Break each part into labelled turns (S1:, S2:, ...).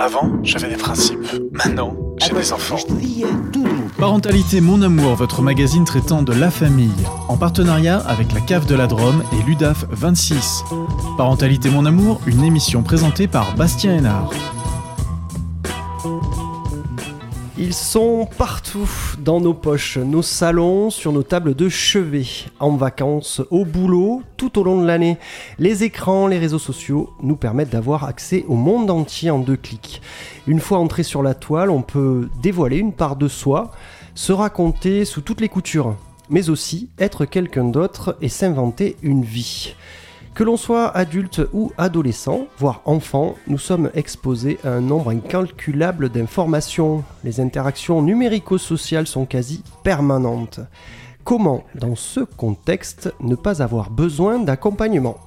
S1: Avant, j'avais des principes. Maintenant, j'ai des enfants.
S2: Parentalité Mon Amour, votre magazine traitant de la famille, en partenariat avec la Cave de la Drôme et l'UDAF 26. Parentalité Mon Amour, une émission présentée par Bastien Hénard.
S3: Ils sont partout, dans nos poches, nos salons, sur nos tables de chevet, en vacances, au boulot, tout au long de l'année. Les écrans, les réseaux sociaux nous permettent d'avoir accès au monde entier en deux clics. Une fois entré sur la toile, on peut dévoiler une part de soi, se raconter sous toutes les coutures, mais aussi être quelqu'un d'autre et s'inventer une vie. Que l'on soit adulte ou adolescent, voire enfant, nous sommes exposés à un nombre incalculable d'informations. Les interactions numérico-sociales sont quasi permanentes. Comment, dans ce contexte, ne pas avoir besoin d'accompagnement?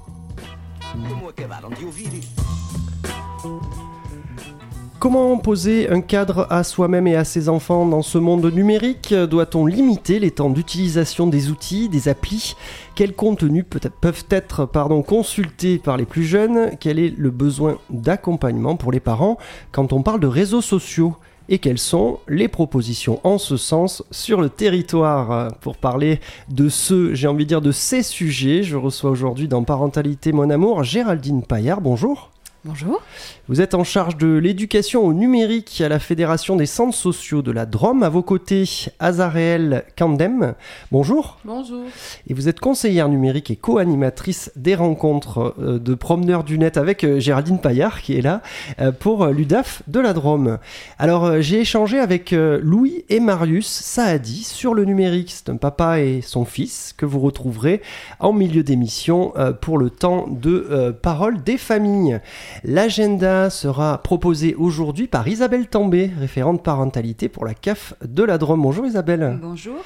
S3: Comment poser un cadre à soi-même et à ses enfants dans ce monde numérique Doit-on limiter les temps d'utilisation des outils, des applis Quels contenus peuvent être consultés par les plus jeunes Quel est le besoin d'accompagnement pour les parents quand on parle de réseaux sociaux et quelles sont les propositions en ce sens sur le territoire. Pour parler de ce, j'ai envie de dire de ces sujets, je reçois aujourd'hui dans Parentalité Mon Amour Géraldine Paillard. Bonjour.
S4: Bonjour.
S3: Vous êtes en charge de l'éducation au numérique à la Fédération des centres sociaux de la Drôme. À vos côtés, Azareel Kandem. Bonjour.
S4: Bonjour.
S3: Et vous êtes conseillère numérique et co-animatrice des rencontres euh, de promeneurs du net avec euh, Géraldine Paillard qui est là euh, pour l'UDAF de la Drôme. Alors j'ai échangé avec Louis et Marius Saadi sur le numérique. C'est un papa et son fils que vous retrouverez en milieu d'émission pour le temps de parole des familles. L'agenda sera proposé aujourd'hui par Isabelle També, référente parentalité pour la CAF de la Drôme. Bonjour Isabelle.
S4: Bonjour.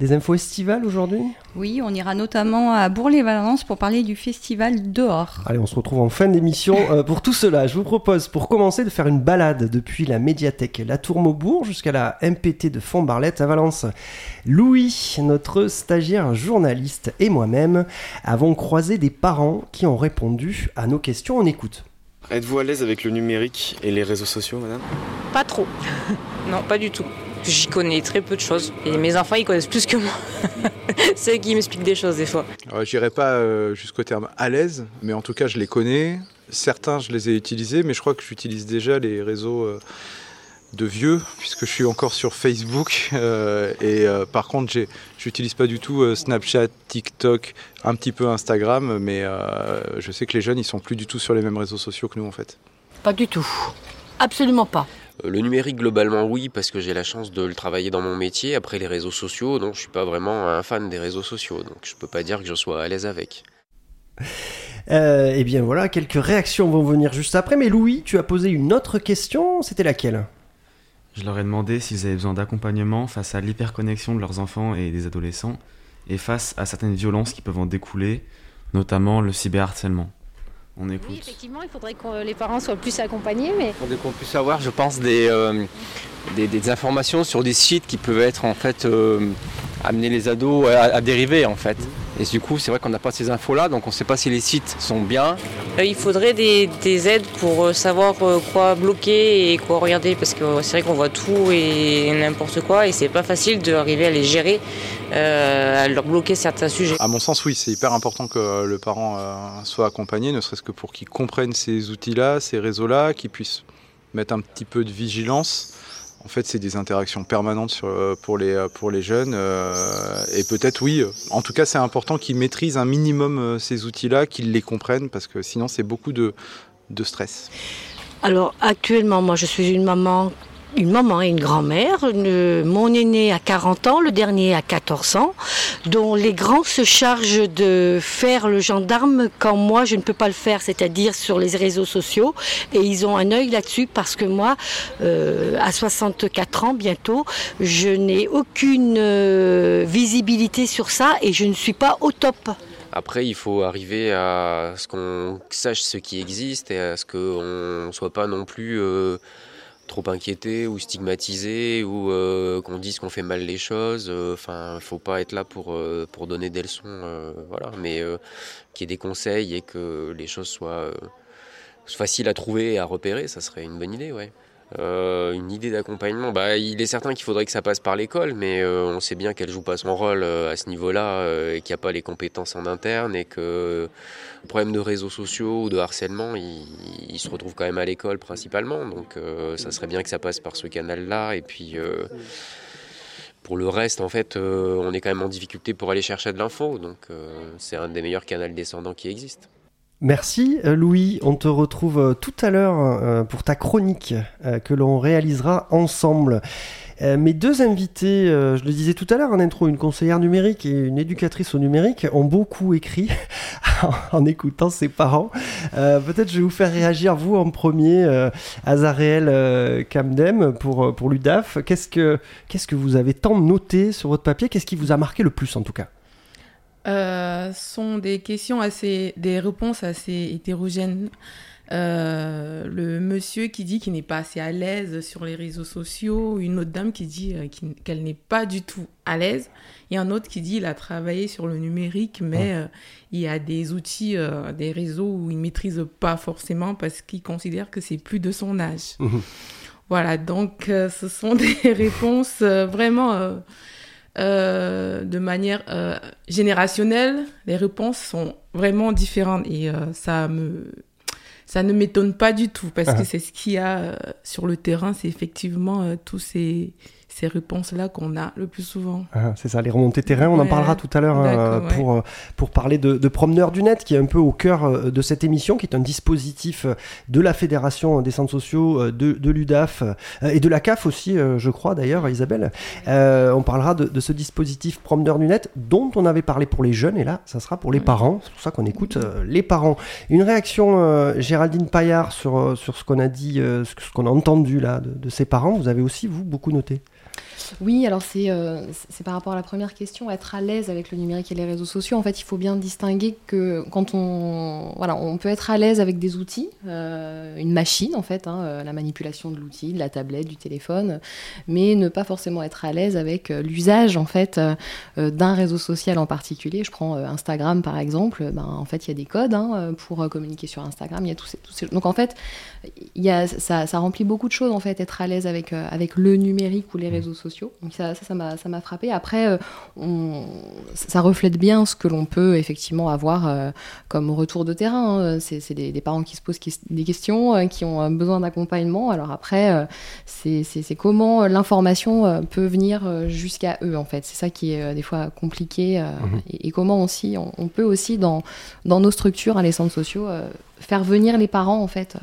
S3: Des infos estivales aujourd'hui?
S4: Oui, on ira notamment à Bourg-les-Valences pour parler du festival dehors.
S3: Allez, on se retrouve en fin d'émission euh, pour tout cela. Je vous propose pour commencer de faire une balade depuis la médiathèque La Tour Maubourg jusqu'à la MPT de Font-Barlette à Valence. Louis, notre stagiaire journaliste et moi-même avons croisé des parents qui ont répondu à nos questions. On écoute.
S5: Êtes-vous à l'aise avec le numérique et les réseaux sociaux, madame?
S6: Pas trop. non, pas du tout. J'y connais très peu de choses. Et mes enfants, ils connaissent plus que moi. C'est eux qui m'expliquent des choses des fois.
S7: Je J'irai pas euh, jusqu'au terme à l'aise, mais en tout cas, je les connais. Certains, je les ai utilisés, mais je crois que j'utilise déjà les réseaux. Euh, de vieux, puisque je suis encore sur Facebook. Euh, et euh, par contre, je n'utilise pas du tout euh, Snapchat, TikTok, un petit peu Instagram, mais je sais que les jeunes, ils sont plus du tout sur les mêmes réseaux sociaux que nous, en fait.
S8: Pas du tout. Absolument pas.
S9: Le numérique, globalement, oui, parce que j'ai la chance de le travailler dans mon métier. Après, les réseaux sociaux, non, je suis pas vraiment un fan des réseaux sociaux, donc je peux pas dire que je sois à l'aise avec.
S3: eh bien voilà, quelques réactions vont venir juste après. Mais Louis, tu as posé une autre question, c'était laquelle?
S10: Je leur ai demandé s'ils avaient besoin d'accompagnement face à l'hyperconnexion de leurs enfants et des adolescents et face à certaines violences qui peuvent en découler, notamment le cyberharcèlement. On écoute.
S11: Oui, effectivement, il faudrait que les parents soient plus accompagnés. Mais...
S12: Il faudrait qu'on puisse avoir, je pense, des, euh, des, informations sur des sites qui peuvent être en fait euh, amener les ados à, dériver en fait. Et du coup, c'est vrai qu'on n'a pas ces infos-là, donc on ne sait pas si les sites sont bien.
S6: Euh, il faudrait des, aides pour euh, savoir euh, quoi bloquer et quoi regarder, parce que c'est vrai qu'on voit tout et n'importe quoi, et c'est pas facile d'arriver à les gérer, à leur bloquer certains sujets.
S7: À mon sens, oui, c'est hyper important que le parent soit accompagné, ne serait-ce que pour qu'il comprenne ces outils-là, ces réseaux-là, qu'il puisse mettre un petit peu de vigilance en fait, c'est des interactions permanentes euh, pour, les, euh, pour les jeunes. Euh, et peut-être, oui, en tout cas, c'est important qu'ils maîtrisent un minimum ces outils-là, qu'ils les comprennent, parce que sinon, c'est beaucoup de, de stress.
S8: Alors, actuellement, moi, je suis une maman une maman et une grand-mère. Mon aîné a 40 ans, le dernier a 14 ans, dont les grands se chargent de faire le gendarme quand moi je ne peux pas le faire, c'est-à-dire sur les réseaux sociaux. Et ils ont un œil là-dessus parce que moi, euh, à 64 ans bientôt, je n'ai aucune euh, visibilité sur ça et je ne suis pas au top.
S9: Après, il faut arriver à ce qu'on sache ce qui existe et à ce qu'on ne soit pas non plus... Euh, trop inquiété ou stigmatisé ou euh, qu'on dise qu'on fait mal les choses. Euh, enfin, faut pas être là pour, euh, pour donner des leçons, voilà, mais qu'il y ait des conseils et que les choses soient facile à trouver et à repérer, ça serait une bonne idée, ouais. Euh, une idée d'accompagnement, bah, il est certain qu'il faudrait que ça passe par l'école, mais euh, on sait bien qu'elle joue pas son rôle euh, à ce niveau-là et qu'il n'y a pas les compétences en interne et que le problème de réseaux sociaux ou de harcèlement, il, se retrouve quand même à l'école principalement. Donc ça serait bien que ça passe par ce canal-là. Et puis pour le reste, en fait, on est quand même en difficulté pour aller chercher de l'info. Donc c'est un des meilleurs canaux descendants qui existe.
S3: Merci euh, Louis, on te retrouve euh, tout à l'heure euh, pour ta chronique que l'on réalisera ensemble. Mes deux invités, je le disais tout à l'heure en intro, une conseillère numérique et une éducatrice au numérique, ont beaucoup écrit en écoutant ses parents. Peut-être je vais vous faire réagir, vous en premier, Azareel Kamdem pour, l'UDAF. Qu'est-ce que, qu'est-ce que vous avez tant noté sur votre papier? Qu'est-ce qui vous a marqué le plus en tout cas?
S13: Euh, sont des questions assez, des réponses assez hétérogènes. Euh, le monsieur qui dit qu'il n'est pas assez à l'aise sur les réseaux sociaux, une autre dame qui dit euh, qu'elle n'est pas du tout à l'aise, et un autre qui dit qu'il a travaillé sur le numérique, mais il y a des outils, des réseaux où il ne maîtrise pas forcément parce qu'il considère que c'est plus de son âge. Mmh. Voilà, donc ce sont des réponses vraiment euh, de manière euh, générationnelle, les réponses sont vraiment différentes et euh, ça me ça ne m'étonne pas du tout parce que ah. c'est ce qu'il y a sur le terrain, c'est effectivement tous ces ces réponses-là qu'on a le plus souvent.
S3: Ah, c'est ça, les remontées terrain, on en parlera tout à l'heure hein, pour, euh, pour parler de, de Promeneur du Net, qui est un peu au cœur euh, de cette émission, qui est un dispositif euh, de la Fédération des centres sociaux, de, de l'UDAF et de la CAF aussi, je crois d'ailleurs, Isabelle. on parlera de, de, ce dispositif Promeneur du Net, dont on avait parlé pour les jeunes, et là, ça sera pour les parents, c'est pour ça qu'on écoute les parents. Une réaction, Géraldine Paillard, sur, sur ce qu'on a dit, ce qu'on a entendu là de, de ses parents, vous avez aussi, vous, beaucoup noté
S14: oui, alors euh, c'est par rapport à la première question, être à l'aise avec le numérique et les réseaux sociaux. En fait, il faut bien distinguer que quand on, voilà, on peut être à l'aise avec des outils, euh, une machine en fait, hein, euh, la manipulation de l'outil, de la tablette, du téléphone, mais ne pas forcément être à l'aise avec l'usage en fait d'un réseau social en particulier. Je prends Instagram par exemple. Ben, en fait, il y a des codes hein, pour communiquer sur Instagram. Y a tous ces, donc en fait, y a, ça, remplit beaucoup de choses en fait, être à l'aise avec avec le numérique ou les mmh. Réseaux sociaux. Donc ça, ça, m'a, ça m'a frappé. Après, euh, on, ça reflète bien ce que l'on peut effectivement avoir euh, comme retour de terrain. Hein. C'est, des, des, parents qui se posent des questions, euh, qui ont besoin d'accompagnement. Alors après, c'est, comment l'information peut venir jusqu'à eux en fait. C'est ça qui est des fois compliqué. Mhm. et, comment aussi, on, on, peut aussi dans, dans nos structures, hein, les centres sociaux, faire venir les parents en fait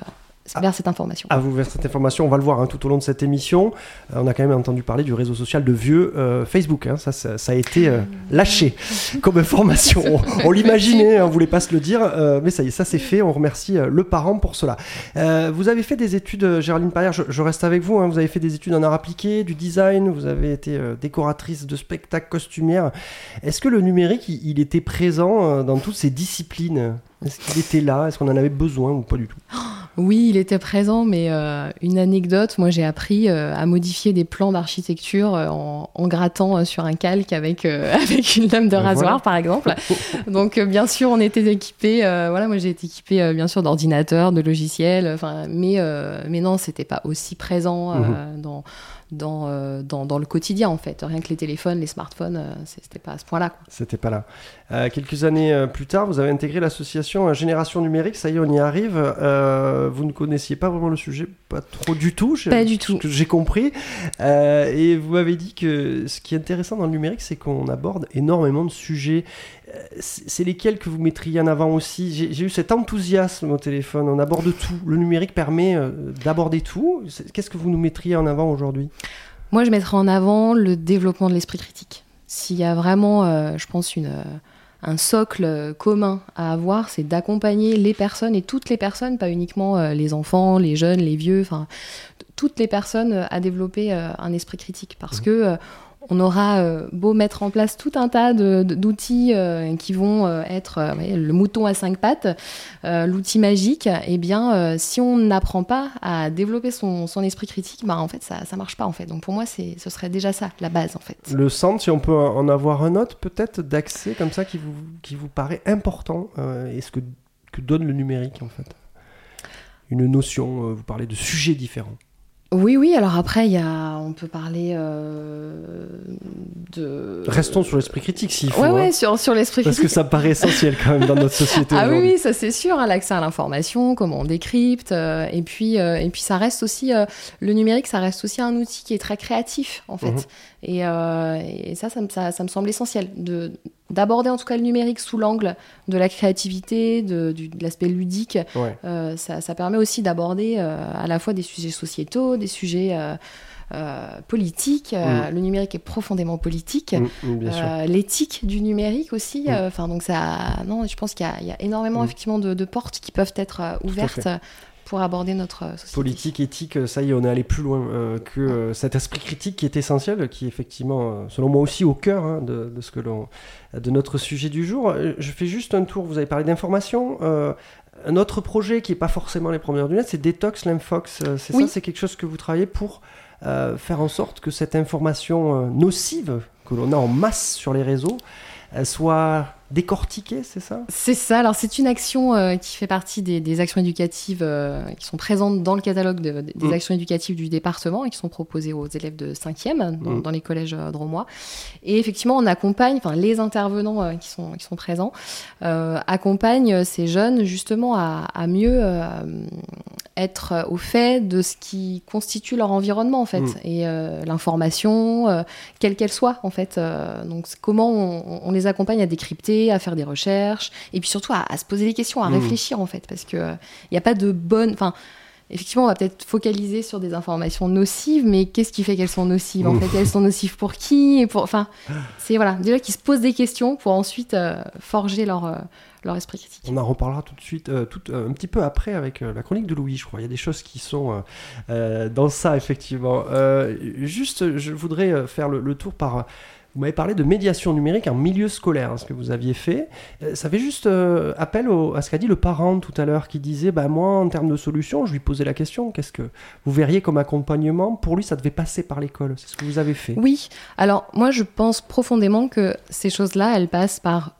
S14: vers cette information.
S3: À vous vers cette information, on va le voir hein, tout au long de cette émission. Euh, on a quand même entendu parler du réseau social de vieux euh, Facebook. Hein. ça, ça, a été euh, lâché comme information. on, l'imaginait, hein, on voulait pas se le dire, mais ça y est, ça c'est fait. On remercie le parent pour cela. vous avez fait des études, Géraldine Parière, je, reste avec vous. vous avez fait des études en art appliqué, du design, vous avez été décoratrice de spectacles costumières. Est-ce que le numérique, il était présent dans toutes ces disciplines? Est-ce qu'il était là? Est-ce qu'on en avait besoin ou pas du tout?
S14: oui, il était présent, mais euh, une anecdote, moi j'ai appris euh, à modifier des plans d'architecture euh, en, grattant sur un calque avec, avec une lame de ben rasoir, par exemple. Donc bien sûr, on était équipés, voilà, moi j'ai été équipée bien sûr d'ordinateurs, de logiciels, mais, mais non, c'était pas aussi présent mhm. dans dans, dans, dans, le quotidien en fait. Rien que les téléphones, les smartphones, c'était pas à ce point-là.
S3: C'était pas là. Euh, quelques années euh, plus tard, vous avez intégré l'association euh, Génération Numérique. Ça y est, on y arrive. vous ne connaissiez pas vraiment le sujet, pas trop du tout.
S14: Pas du tout.
S3: J'ai compris. et vous m'avez dit que ce qui est intéressant dans le numérique, c'est qu'on aborde énormément de sujets. C'est lesquels que vous mettriez en avant aussi? J'ai eu cet enthousiasme au téléphone. On aborde tout. Le numérique permet d'aborder tout. Qu'est-ce que vous nous mettriez en avant aujourd'hui?
S14: Moi, je mettrais en avant le développement de l'esprit critique. S'il y a vraiment, je pense, une un socle commun à avoir, c'est d'accompagner les personnes et toutes les personnes, pas uniquement euh, les enfants, les jeunes, les vieux, enfin toutes les personnes à développer euh, un esprit critique parce mmh. que euh, on aura euh, beau mettre en place tout un tas d'outils euh, qui vont euh, être le mouton à cinq pattes, l'outil magique, eh bien, si on n'apprend pas à développer son, esprit critique, bah, en fait, ça ne marche pas. En fait. Donc pour moi, ce serait déjà ça, la base. En fait.
S3: Le centre, si on peut en avoir un autre, peut-être d'accès comme ça qui vous, qui vous paraît important, et ce que, que donne le numérique en fait? Une notion, euh, vous parlez de sujets différents.
S14: Oui, oui, alors après, y a, on peut parler euh, de...
S3: Restons sur l'esprit critique s'il faut.
S14: Ouais, ouais,
S3: hein.
S14: sur, sur l'esprit
S3: Parce
S14: critique.
S3: que ça paraît essentiel quand même dans notre société
S14: Ah oui, oui, ça c'est sûr, hein, l'accès à l'information, comment on décrypte, euh, et puis euh, et puis ça reste aussi le numérique, ça reste aussi un outil qui est très créatif en fait,
S3: Mhm.
S14: et, et ça, ça, me- ça, ça me semble essentiel de d'aborder en tout cas le numérique sous l'angle de la créativité, de, l'aspect ludique.
S3: Ouais.
S14: Euh, ça, ça permet aussi d'aborder euh, à la fois des sujets sociétaux, des sujets euh, politiques.
S3: Mm.
S14: Le numérique est profondément politique.
S3: Mm, mm,
S14: L'éthique du numérique aussi. Enfin, donc ça, non, je pense qu'il y, a- il y a énormément effectivement de, de portes qui peuvent être ouvertes. Pour aborder notre euh, société.
S3: Politique, éthique, euh, ça y est, on est allé plus loin euh, que euh, cet esprit critique qui est essentiel, qui est effectivement, selon moi aussi, au cœur hein, de, de ce que l'on, de notre sujet du jour. Je fais juste un tour. Vous avez parlé d'information. euh, un autre projet qui n'est pas forcément les premières du net, c'est Detox Lymphox. C'est
S14: Oui.
S3: ça, c'est quelque chose que vous travaillez pour faire en sorte que cette information nocive que l'on a en masse sur les réseaux soit décortiquée, c'est ça?
S14: C'est ça. Alors, c'est une action euh, qui fait partie des, des actions éducatives euh, qui sont présentes dans le catalogue de- des
S3: Mm.
S14: actions éducatives du département et qui sont proposées aux élèves de 5e dans,
S3: Mm.
S14: dans les collèges euh, dromois. Et effectivement, on accompagne, enfin, les intervenants euh, qui, sont, qui sont présents accompagnent ces jeunes justement à, à mieux être au fait de ce qui constitue leur environnement, en fait,
S3: Mm.
S14: et l'information, quelle qu'elle soit, en fait. Donc, comment on, on les accompagne à décrypter, à faire des recherches, et puis surtout à, à se poser des questions, à
S3: Mm.
S14: réfléchir, en fait, parce que il n'y a pas de bonne. Enfin, effectivement, on va peut-être focaliser sur des informations nocives, mais qu'est-ce qui fait qu'elles sont nocives En
S3: Mm.
S14: fait, elles sont nocives pour qui et pour... Enfin, c'est voilà, déjà qu'ils se posent des questions pour ensuite euh, forger leur, euh, leur esprit critique.
S3: On en reparlera tout de suite, euh, tout, un petit peu après avec la chronique de Louis, je crois. Il y a des choses qui sont dans ça, effectivement. Juste, je voudrais faire le, le tour par... Vous m'avez parlé de médiation numérique en milieu scolaire, hein, ce que vous aviez fait. Euh, ça fait juste euh, appel à ce qu'a dit le parent tout à l'heure, qui disait, bah, moi, en termes de solution, je lui posais la question, qu'est-ce que vous verriez comme accompagnement? Pour lui, ça devait passer par l'école. C'est ce que vous avez fait.
S14: Oui, alors moi je pense profondément que ces choses-là, elles passent par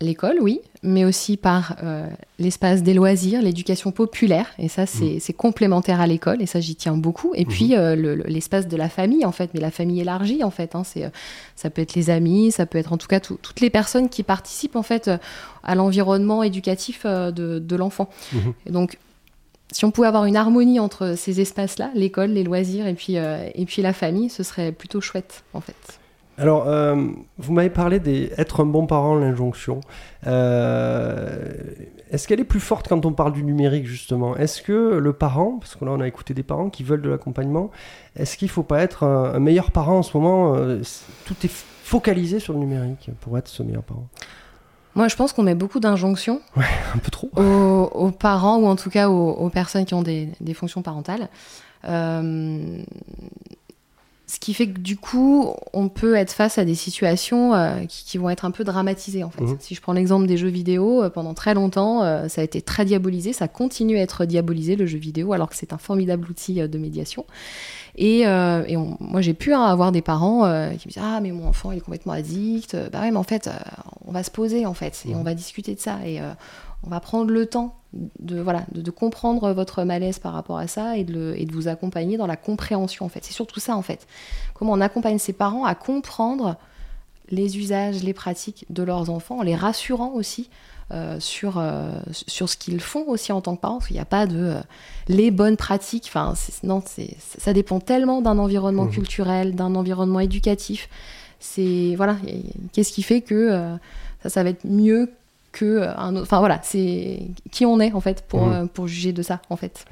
S14: l'école, oui, mais aussi par euh, l'espace des loisirs, l'éducation populaire, et ça c'est c'est complémentaire à l'école, et ça j'y tiens beaucoup. Et puis euh, le- le- l'espace de la famille en fait, mais la famille élargie en fait, hein, euh, ça peut être les amis, ça peut être en tout cas tout- toutes les personnes qui participent en fait à l'environnement éducatif de, de l'enfant.
S3: Mhm.
S14: Et donc si on pouvait avoir une harmonie entre ces espaces-là, l'école, les loisirs et puis, euh, et puis la famille, ce serait plutôt chouette en fait.
S3: Alors, euh, vous m'avez parlé d'être un bon parent, l'injonction. Euh, Est-ce qu'elle est plus forte quand on parle du numérique, justement? Est-ce que le parent, parce que là on a écouté des parents qui veulent de l'accompagnement, est-ce qu'il ne faut pas être un, un meilleur parent en ce moment? Euh, Tout est focalisé sur le numérique pour être ce meilleur parent.
S14: Moi, je pense qu'on met beaucoup d'injonctions
S3: Un peu trop.
S14: aux, aux parents ou en tout cas aux, aux personnes qui ont des, des fonctions parentales. Euh, ce qui fait que du coup, on peut être face à des situations euh, qui, qui vont être un peu dramatisées en fait.
S3: Mhm.
S14: Si je prends l'exemple des jeux vidéo, euh, pendant très longtemps, euh, ça a été très diabolisé, ça continue à être diabolisé le jeu vidéo, alors que c'est un formidable outil de médiation. Et, et on- moi, j'ai pu hein, avoir des parents qui me disent Ah, mais mon enfant, il est complètement addict. Bah ouais, mais en fait, on va se poser, en fait, et on va discuter de ça. Et on va prendre le temps de, voilà, de, de comprendre votre malaise par rapport à ça et de, le- et de vous accompagner dans la compréhension, en fait. C'est surtout ça, en fait. Comment on accompagne ses parents à comprendre les usages, les pratiques de leurs enfants, en les rassurant aussi euh, sur, euh, sur ce qu'ils font aussi en tant que parents, parce qu'il n'y a pas de euh, les bonnes pratiques. Enfin, non, ça dépend tellement d'un environnement
S3: Mhm.
S14: culturel, d'un environnement éducatif. C'est voilà, qu'est-ce qui fait que ça, ça va être mieux que euh, un autre. Enfin voilà, c'est qui on est en fait pour,
S3: Mhm.
S14: euh, pour juger de ça en fait.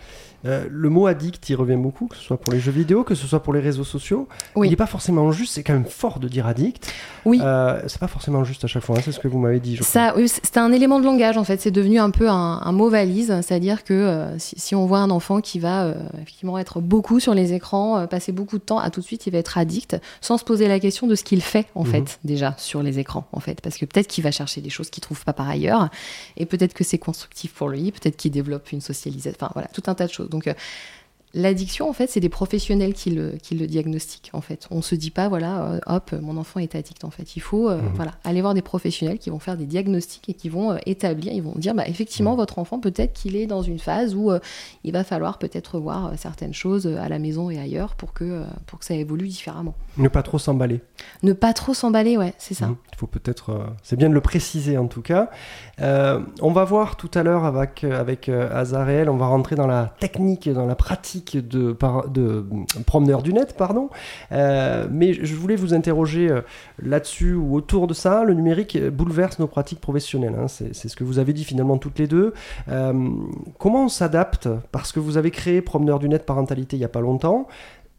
S3: Euh, le mot addict, il revient beaucoup, que ce soit pour les jeux vidéo, que ce soit pour les réseaux sociaux.
S14: Oui.
S3: Il n'est pas forcément juste, c'est quand même fort de dire addict.
S14: Oui.
S3: Euh, c'est pas forcément juste à chaque fois, hein, c'est ce que vous m'avez dit. Je crois.
S14: Ça, oui, c'était un élément de langage en fait. C'est devenu un peu un, un mot valise, c'est-à-dire que euh, si, si on voit un enfant qui va euh, effectivement être beaucoup sur les écrans, passer beaucoup de temps, à tout de suite il va être addict, sans se poser la question de ce qu'il fait en
S3: Mhm.
S14: fait déjà sur les écrans en fait, parce que peut-être qu'il va chercher des choses qu'il trouve pas par ailleurs, et peut-être que c'est constructif pour lui, peut-être qu'il développe une socialisation, enfin voilà, tout un tas de choses. Donc euh, l'addiction, en fait, c'est des professionnels qui le, qui le diagnostiquent, en fait. On se dit pas, voilà, euh, hop, mon enfant est addict, en fait. Il faut euh,
S3: Mhm.
S14: voilà, aller voir des professionnels qui vont faire des diagnostics et qui vont euh, établir, ils vont dire, bah, effectivement, votre enfant, peut-être qu'il est dans une phase où euh, il va falloir peut-être voir certaines choses à la maison et ailleurs pour que, pour que ça évolue différemment.
S3: Ne pas trop s'emballer.
S14: Ne pas trop s'emballer, ouais, c'est ça.
S3: Mhm. Il faut peut-être. c'est bien de le préciser en tout cas. On va voir tout à l'heure avec, avec Azareel, on va rentrer dans la technique, dans la pratique de, par- de euh, promeneur du net, pardon. Euh, mais je voulais vous interroger euh, là-dessus ou autour de ça. Le numérique bouleverse nos pratiques professionnelles. hein. C'est ce que vous avez dit finalement toutes les deux. Comment on s'adapte? Parce que vous avez créé Promeneur du net parentalité il n'y a pas longtemps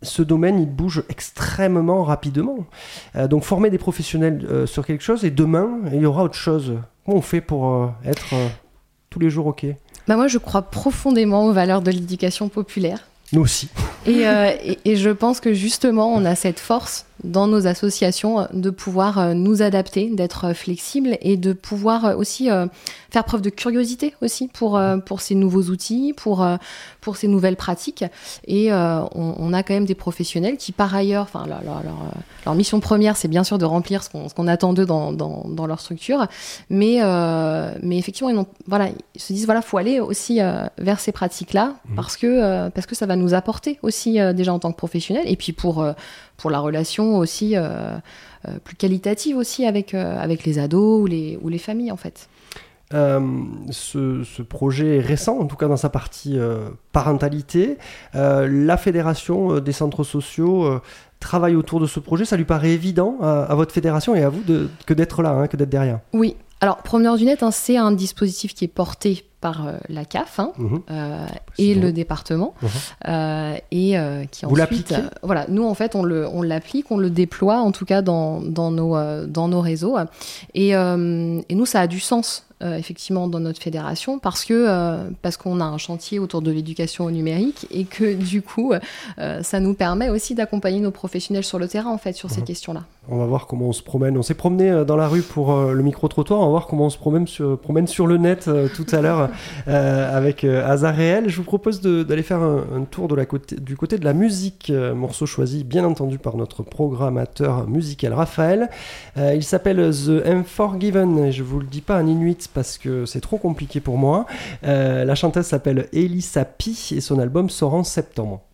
S3: ce domaine, il bouge extrêmement rapidement. Donc former des professionnels sur quelque chose et demain, il y aura autre chose. Comment on fait pour être tous les jours OK?
S14: Bah, moi, je crois profondément aux valeurs de l'éducation populaire.
S3: Nous aussi.
S14: Et, euh, et je pense que justement, on a cette force dans nos associations euh, de pouvoir euh, nous adapter, d'être euh, flexible et de pouvoir aussi faire preuve de curiosité aussi pour, pour ces nouveaux outils, pour, pour ces nouvelles pratiques. Et on, on a quand même des professionnels qui, par ailleurs, enfin, leur, leur- leur, leur mission première, c'est bien sûr de remplir ce qu'on attend d'eux dans, dans, dans leur structure. Mais, euh, mais effectivement, ils, n'ont- voilà, ils se disent, voilà, faut aller aussi vers ces pratiques-là parce, que, parce que ça va nous apporter aussi déjà en tant que professionnels et puis pour, pour la relation aussi euh, euh, plus qualitative aussi avec, euh, avec les ados ou les, ou les familles en fait.
S3: Euh, ce, ce projet est récent, en tout cas dans sa partie euh, parentalité. Euh, la fédération des centres sociaux travaille autour de ce projet. Ça lui paraît évident à, à votre fédération et à vous de- que d'être là, hein, que d'être derrière.
S14: Oui. Alors, Promeneur du Net, hein, c'est un dispositif qui est porté par euh, la CAF hein,
S3: Mhm.
S14: euh, et le département
S3: Mhm.
S14: euh, et euh, qui
S3: Vous
S14: ensuite, voilà, nous en fait on le on l'applique, on le déploie en tout cas dans, dans nos dans nos réseaux et, et nous ça a du sens effectivement dans notre fédération parce que parce qu'on a un chantier autour de l'éducation au numérique et que du coup ça nous permet aussi d'accompagner nos professionnels sur le terrain en fait sur ces
S3: Mhm.
S14: questions-là.
S3: On va voir comment on se promène. On s'est promené dans la rue pour le micro-trottoir. On va voir comment on se promène sur, promène sur le net tout à l'heure euh, avec euh, Azareel. Je vous propose d'aller faire un, tour du côté de la musique. euh, morceau choisi, bien entendu, par notre programmateur musical Raphaël. Il s'appelle The Unforgiven. Je vous le dis pas en inuit parce que c'est trop compliqué pour moi. La chanteuse s'appelle Elisa Pi et son album sort en septembre.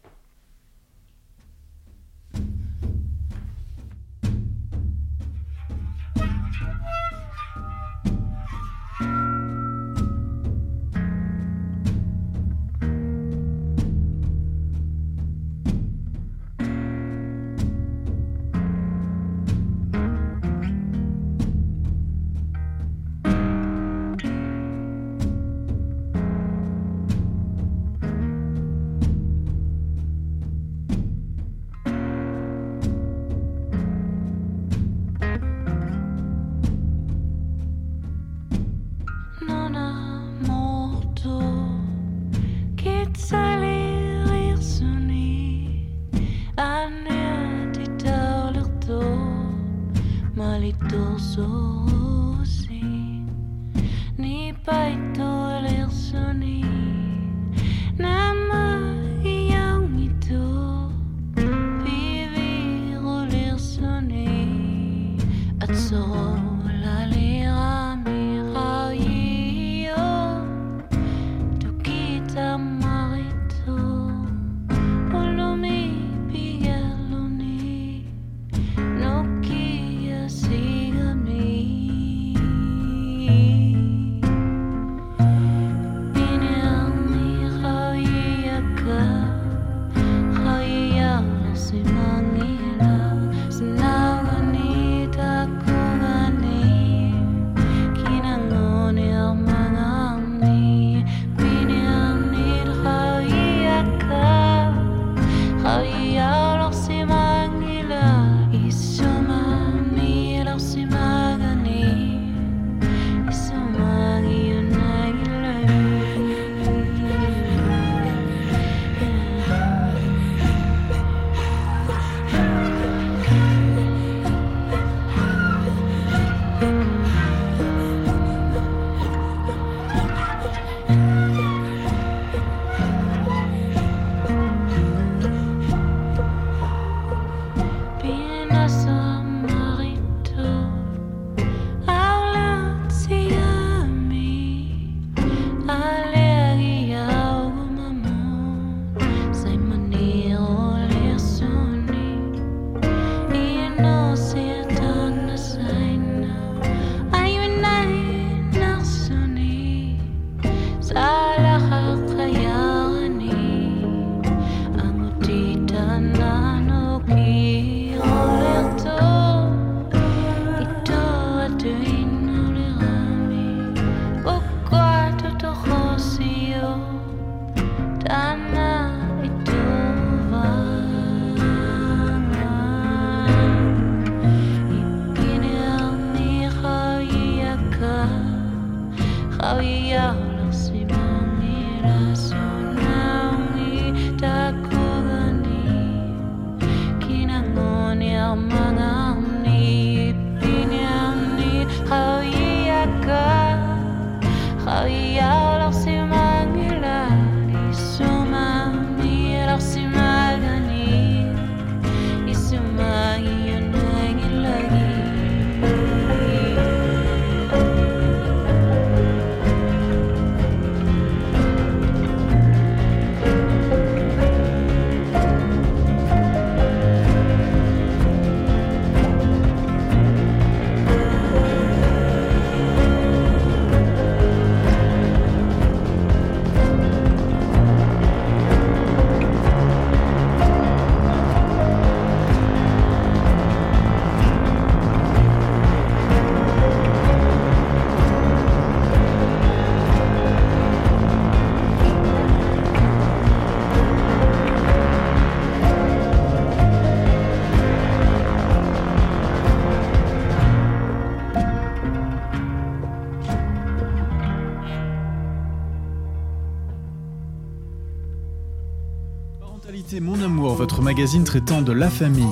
S2: Magazine traitant de la famille.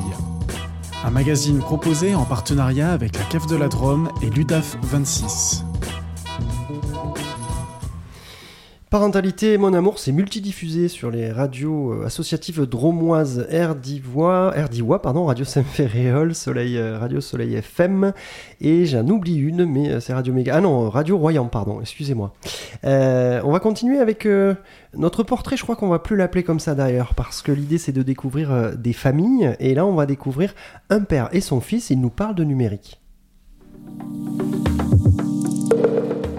S2: Un magazine proposé en partenariat avec la Cave de la Drôme et l'UDAF 26.
S3: Parentalité, mon amour, c'est multidiffusé sur les radios euh, associatives dromoises Air d'Ivoire, pardon, Radio Saint-Ferréol, Soleil, euh, Radio Soleil FM, et j'en oublie une, mais euh, c'est Radio Méga. Ah non, Radio Royan, pardon, excusez-moi. On va continuer avec notre portrait, je crois qu'on va plus l'appeler comme ça d'ailleurs, parce que l'idée c'est de découvrir des familles, et là on va découvrir un père et son fils, ils nous parlent de numérique.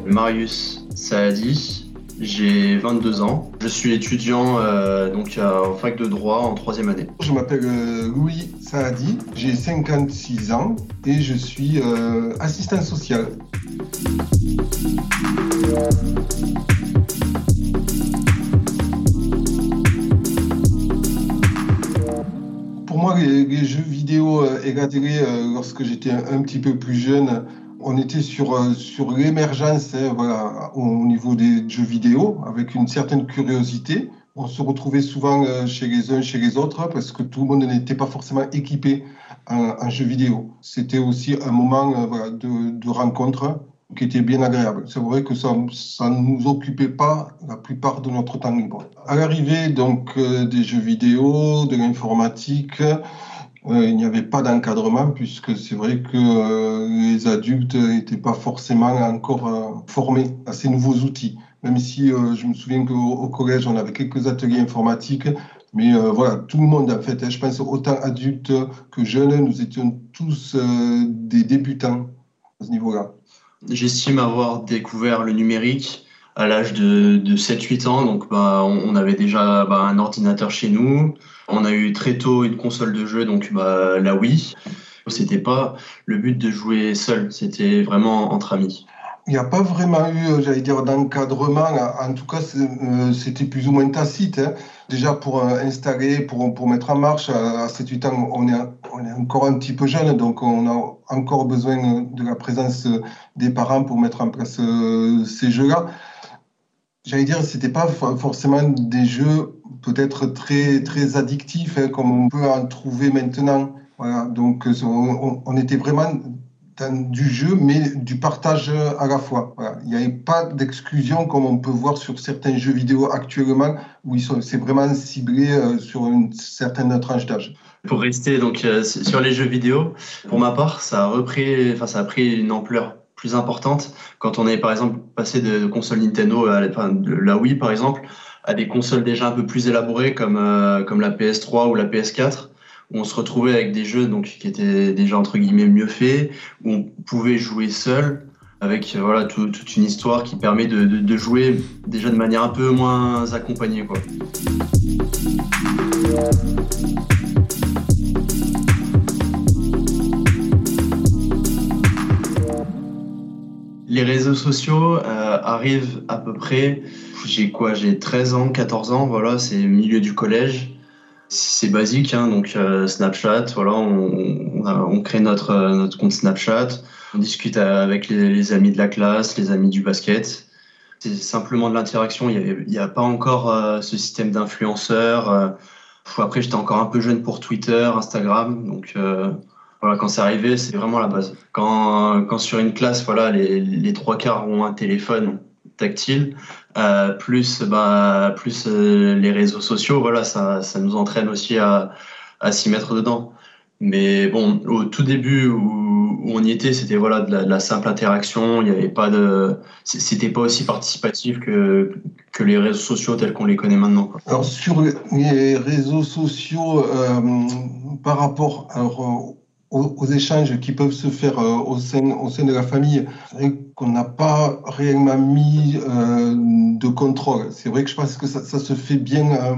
S15: Marius Saadi, j'ai 22 ans. Je suis étudiant euh, donc à- en fac de droit en troisième année.
S16: Je m'appelle euh, Louis Saadi, j'ai 56 ans et je suis euh, assistant social. Pour moi, les, jeux vidéo euh, et euh, lorsque j'étais un petit peu plus jeune, on était sur, sur l'émergence hein, voilà, au niveau des jeux vidéo, avec une certaine curiosité. On se retrouvait souvent euh, chez les uns, chez les autres, parce que tout le monde n'était pas forcément équipé en, en jeux vidéo. C'était aussi un moment euh, de, de rencontre qui était bien agréable. C'est vrai que ça ça ne nous occupait pas la plupart de notre temps libre. À l'arrivée donc euh, des jeux vidéo, de l'informatique, il n'y avait pas d'encadrement puisque c'est vrai que euh, les adultes n'étaient pas forcément encore euh, formés à ces nouveaux outils. Même si euh, je me souviens qu'au au collège, on avait quelques ateliers informatiques, mais voilà, tout le monde en fait, hein, je pense autant adultes que jeunes, nous étions tous des débutants à ce niveau-là.
S15: J'estime avoir découvert le numérique à l'âge de, de 7-8 ans. Donc, bah, on, on avait déjà bah, un ordinateur chez nous. On a eu très tôt une console de jeu, donc bah, la Wii. C'était pas le but de jouer seul, c'était vraiment entre amis.
S16: Il n'y a pas vraiment eu, euh, j'allais dire, d'encadrement. En tout cas, euh, c'était plus ou moins tacite. hein. Déjà, pour euh, installer, pour, mettre en marche, à 7-8 ans, on est, encore un petit peu jeune, donc on a encore besoin de la présence des parents pour mettre en place ces jeux-là. J'allais dire, c'était pas for- forcément des jeux peut-être très, très addictifs, hein, comme on peut en trouver maintenant. Voilà, donc on, était vraiment dans du jeu, mais du partage à la fois. Il n'y avait pas d'exclusion comme on peut voir sur certains jeux vidéo actuellement, où c'est vraiment ciblé euh, sur une certaine tranche d'âge.
S15: Pour rester donc euh, sur les jeux vidéo, pour ma part, ça a repris, enfin ça a pris une ampleur plus importante quand on est par exemple passé de console Nintendo, à, de la Wii par exemple, à des consoles déjà un peu plus élaborées comme euh, la PS3 ou la PS4 où on se retrouvait avec des jeux qui étaient déjà entre guillemets mieux faits, où on pouvait jouer seul avec voilà tout- toute une histoire qui permet de, jouer déjà de manière un peu moins accompagnée. Les réseaux sociaux euh, arrivent à peu près, j'ai quoi, j'ai 13 ans, 14 ans, voilà, c'est milieu du collège. C'est basique, hein, donc euh, Snapchat, voilà, on, crée notre, euh, notre compte Snapchat, on discute avec les, amis de la classe, les amis du basket. C'est simplement de l'interaction, il n'y a pas encore ce système d'influenceurs. après, j'étais encore un peu jeune pour Twitter, Instagram, donc voilà, quand c'est arrivé, c'est vraiment la base. Quand, quand sur une classe, voilà, les, les trois quarts ont un téléphone tactile, euh, plus, bah, plus euh, les réseaux sociaux, voilà, ça, ça nous entraîne aussi à, à s'y mettre dedans. Mais bon, au tout début où, on y était, c'était voilà de la, simple interaction. Il n'y avait pas de, c'était pas aussi participatif que que les réseaux sociaux tels qu'on les connaît maintenant.
S16: Alors sur les réseaux sociaux, euh, par rapport alors, aux, échanges qui peuvent se faire euh, au, sein, au sein de la famille, c'est vrai qu'on n'a pas réellement mis euh, de contrôle. C'est vrai que je pense que ça, ça se fait bien euh,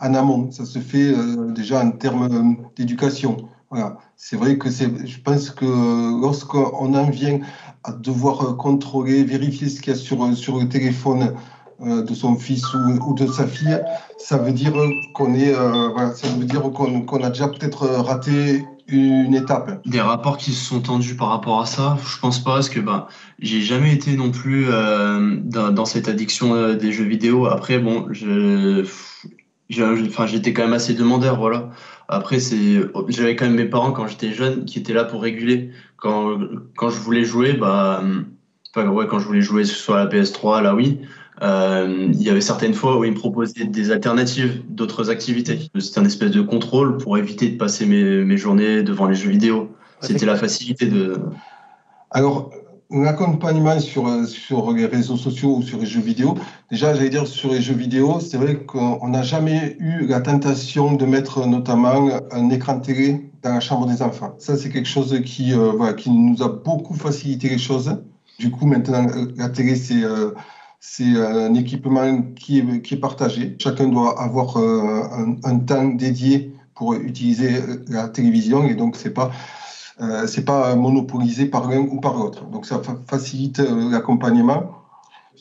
S16: en amont, ça se fait déjà en termes d'éducation. Voilà. C'est vrai que c'est, je pense que lorsqu'on en vient à devoir contrôler, vérifier ce qu'il y a sur, sur le téléphone de son fils ou, de sa fille, ça veut dire qu'on est, ça veut dire qu'on qu'on a déjà peut-être raté une étape.
S15: Des rapports qui se sont tendus par rapport à ça, je pense pas, parce que ben, j'ai jamais été non plus euh, dans, cette addiction euh, des jeux vidéo. Après, bon, je, enfin, j'étais quand même assez demandeur, voilà. Après, c'est, j'avais quand même mes parents quand j'étais jeune qui étaient là pour réguler. Quand, quand je voulais jouer, bah, enfin, ouais, quand je voulais jouer soit la PS3, à la Wii, euh, il y avait certaines fois où ils me proposaient des alternatives, d'autres activités. C'était un espèce de contrôle pour éviter de passer mes, mes journées devant les jeux vidéo. C'était la facilité de.
S16: Alors, l'accompagnement sur, sur les réseaux sociaux ou sur les jeux vidéo, déjà, j'allais dire sur les jeux vidéo, c'est vrai qu'on n'a jamais eu la tentation de mettre notamment un écran télé dans la chambre des enfants. Ça, c'est quelque chose qui, euh, voilà, qui nous a beaucoup facilité les choses. Du coup, maintenant, la télé, c'est euh, c'est un équipement qui est, partagé. Chacun doit avoir euh, un, temps dédié pour utiliser la télévision et donc c'est pas euh, pas monopolisé par l'un ou par l'autre. Donc ça fa- facilite euh, l'accompagnement.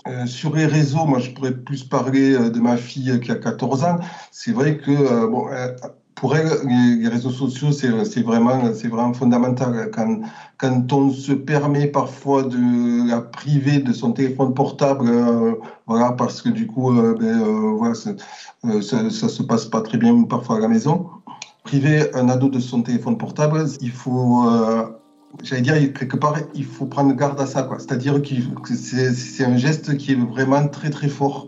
S16: Euh, sur les réseaux, moi je pourrais plus parler euh, de ma fille qui a 14 ans. C'est vrai que euh, bon, euh, pour elle, les, réseaux sociaux, c'est vraiment, vraiment fondamental. Quand, quand on se permet parfois de la priver de son téléphone portable, euh, voilà, parce que du coup, euh, ben, euh, voilà, ça, ça se passe pas très bien parfois à la maison. Priver un ado de son téléphone portable, il faut, j'allais dire quelque part, il faut prendre garde à ça. C'est-à-dire que c'est un geste qui est vraiment très très fort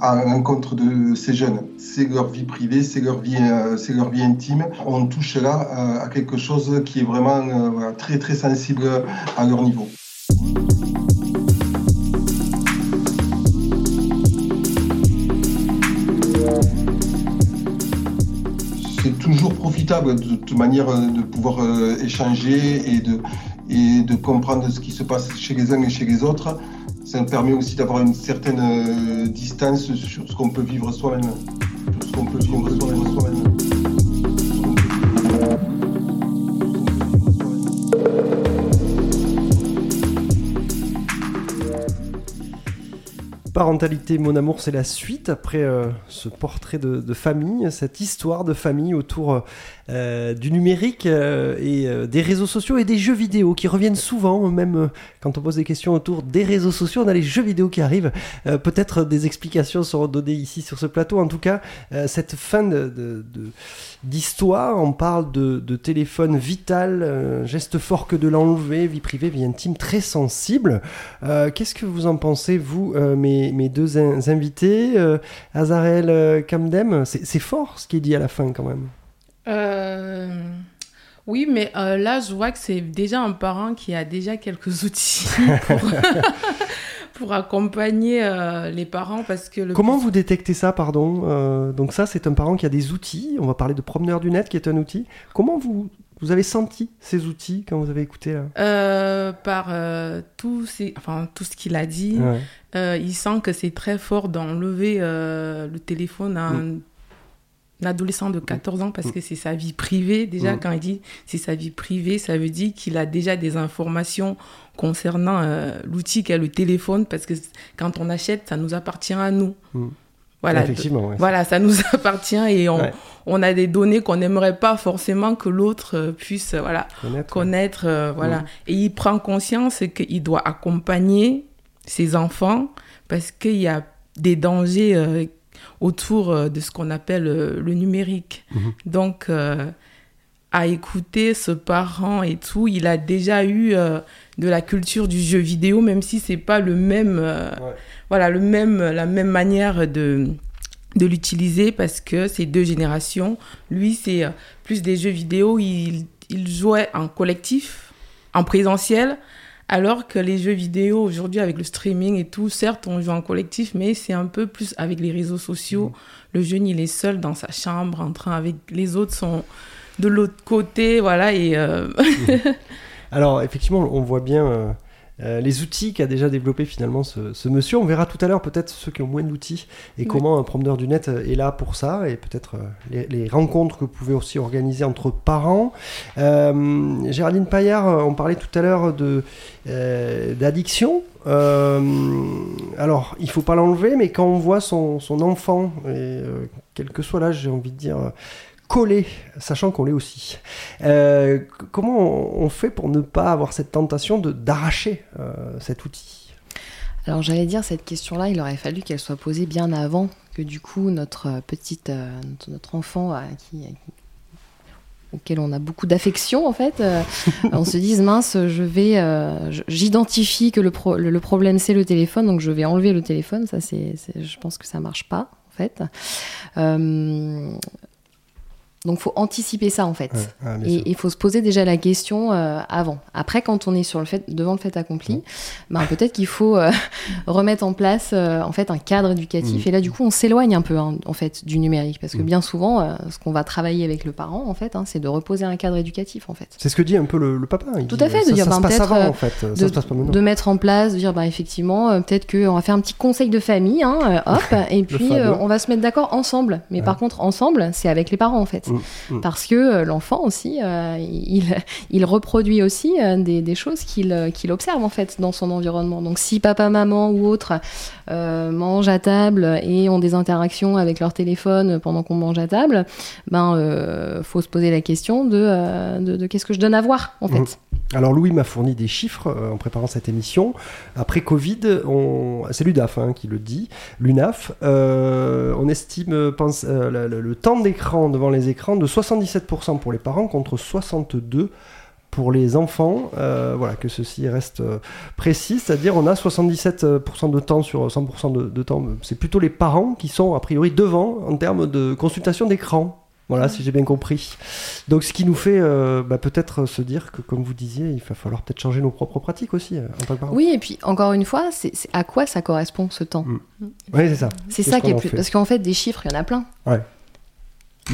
S16: à l'encontre de ces jeunes. C'est leur vie privée, c'est leur vie, euh, leur vie intime. On touche là euh, à quelque chose qui est vraiment euh, très très sensible à leur niveau. c'est toujours profitable de toute manière de pouvoir échanger et de, et de comprendre ce qui se passe chez les uns et chez les autres. Ça permet aussi d'avoir une certaine euh, distance sur ce qu'on peut vivre soi-même. Sur ce qu'on peut vivre soi-même.
S3: Parentalité, mon amour, c'est la suite après euh, ce portrait de, famille, cette histoire de famille autour euh, du numérique euh, et des réseaux sociaux et des jeux vidéo qui reviennent souvent, même quand on pose des questions autour des réseaux sociaux, on a les jeux vidéo qui arrivent. Peut-être des explications seront données ici sur ce plateau. En tout cas, cette fin d'histoire, on parle de, téléphone vital, geste fort que de l'enlever, vie privée, vie intime, très sensible. Qu'est-ce que vous en pensez, vous, euh, mes, mes deux in- invités, euh, Azarel euh, Kamdem C'est fort ce qui est dit à la fin quand même.
S13: Euh, Oui, mais euh, là, je vois que c'est déjà un parent qui a déjà quelques outils pour, pour accompagner euh, les parents parce que le
S3: Comment vous détectez ça, pardon Euh, Donc ça, c'est un parent qui a des outils. On va parler de promeneur du net, qui est un outil. Comment vous, vous avez senti ces outils quand vous avez écouté là?
S13: Euh, par euh, tout, ces- enfin, tout ce qu'il a dit,
S3: Ouais.
S13: euh, il sent que c'est très fort d'enlever le téléphone à un, un adolescent de 14 ans parce que c'est sa vie privée. Déjà,
S3: Mm.
S13: quand il dit c'est sa vie privée, ça veut dire qu'il a déjà des informations concernant l'outil qu'est le téléphone parce que quand on achète, ça nous appartient à nous. Voilà,
S3: Effectivement, ouais.
S13: voilà, ça nous appartient et on,
S3: Ouais.
S13: on a des données qu'on n'aimerait pas forcément que l'autre euh, puisse euh, voilà,
S3: Connaître,
S13: connaître. euh, voilà.
S3: Mm.
S13: Et il prend conscience qu'il doit accompagner ses enfants parce qu'il y a des dangers euh, autour de ce qu'on appelle euh, le numérique.
S3: Mhm.
S13: Donc, à écouter ce parent et tout, il a déjà eu de la culture du jeu vidéo, même si c'est pas le même, euh, voilà, le même, la même manière de de l'utiliser parce que c'est deux générations. Lui, c'est euh, plus des jeux vidéo. Il, il jouait en collectif, en présentiel, alors que les jeux vidéo aujourd'hui avec le streaming et tout, certes, on joue en collectif, mais c'est un peu plus avec les réseaux sociaux. Le jeune, il est seul dans sa chambre, en train avec les autres sont de l'autre côté, voilà. Et euh,
S3: Alors, effectivement, on voit bien euh, euh, les outils qu'a déjà développé finalement ce, ce monsieur. On verra tout à l'heure peut-être ceux qui ont moins d'outils et
S13: Oui.
S3: comment un promeneur du net euh, est là pour ça et peut-être euh, les, les rencontres que vous pouvez aussi organiser entre parents. Euh, Géraldine Paillard, on parlait tout à l'heure de, d'addiction. Alors, il faut pas l'enlever, mais quand on voit son, son enfant, et, quel que soit l'âge, j'ai envie de dire, collé, sachant qu'on l'est aussi. Euh, comment on fait pour ne pas avoir cette tentation d'arracher euh, cet outil?
S14: Alors j'allais dire cette question-là, il aurait fallu qu'elle soit posée bien avant que du coup notre euh, petite, notre- enfant qui, auquel on a beaucoup d'affection en fait, on se dise mince, je vais, j'identifie que le, pro- le, le problème c'est le téléphone, donc je vais enlever le téléphone. Ça c'est, je pense que ça marche pas en fait. Donc faut anticiper ça en fait.
S17: Ouais,
S14: et il faut se poser déjà la question euh, avant. Après, quand on est sur le fait, devant le fait accompli, ben, peut-être qu'il faut euh, remettre en place euh, en fait un cadre éducatif.
S17: Mm.
S14: Et là, du coup, on s'éloigne un peu hein, en fait du numérique parce que
S17: Mm.
S14: bien souvent, ce qu'on va travailler avec le parent en fait, hein, c'est de reposer un cadre éducatif en fait.
S17: C'est ce que dit un peu le, le papa. il
S14: Tout
S17: dit,
S14: à fait,
S17: ça,
S14: de dire
S17: ça
S14: ben,
S17: se passe
S14: peut-être
S17: avant en fait, ça
S14: de,
S17: se passe pas
S14: de mettre en place, de dire ben, effectivement, peut-être qu'on va faire un petit conseil de famille, hein, hop, et puis on va se mettre d'accord ensemble. Mais par contre, ensemble, c'est avec les parents en fait,
S17: Mm, mm.
S14: parce que euh, l'enfant aussi, euh, il, il reproduit aussi euh, des, des choses qu'il observe en fait dans son environnement. Donc si papa, maman ou autre mangent à table et ont des interactions avec leur téléphone pendant qu'on mange à table, ben faut se poser la question de, de, de qu'est-ce que je donne à voir en fait.
S17: Mhm. Alors Louis m'a fourni des chiffres euh, en préparant cette émission. Après Covid, c'est l'UDAF hein, qui le dit, l'UNAF, euh, on estime euh, le, temps d'écran devant les écrans de 77% pour les parents contre 62% pour les enfants. Voilà, que ceci reste précis, c'est-à-dire on a 77% de temps sur 100% de, de temps. C'est plutôt les parents qui sont a priori devant en termes de consultation d'écran. Voilà, si j'ai bien compris. Donc, ce qui nous fait euh, bah, peut-être se dire que, comme vous disiez, il va falloir peut-être changer nos propres pratiques aussi euh, en tant que parents.
S14: Oui, et puis encore une fois, c'est à quoi ça correspond ce temps
S17: Oui, c'est ça.
S14: C'est ça qui est plus.
S17: fait
S14: Parce qu'en fait, des chiffres, il y en a plein.
S17: Ouais.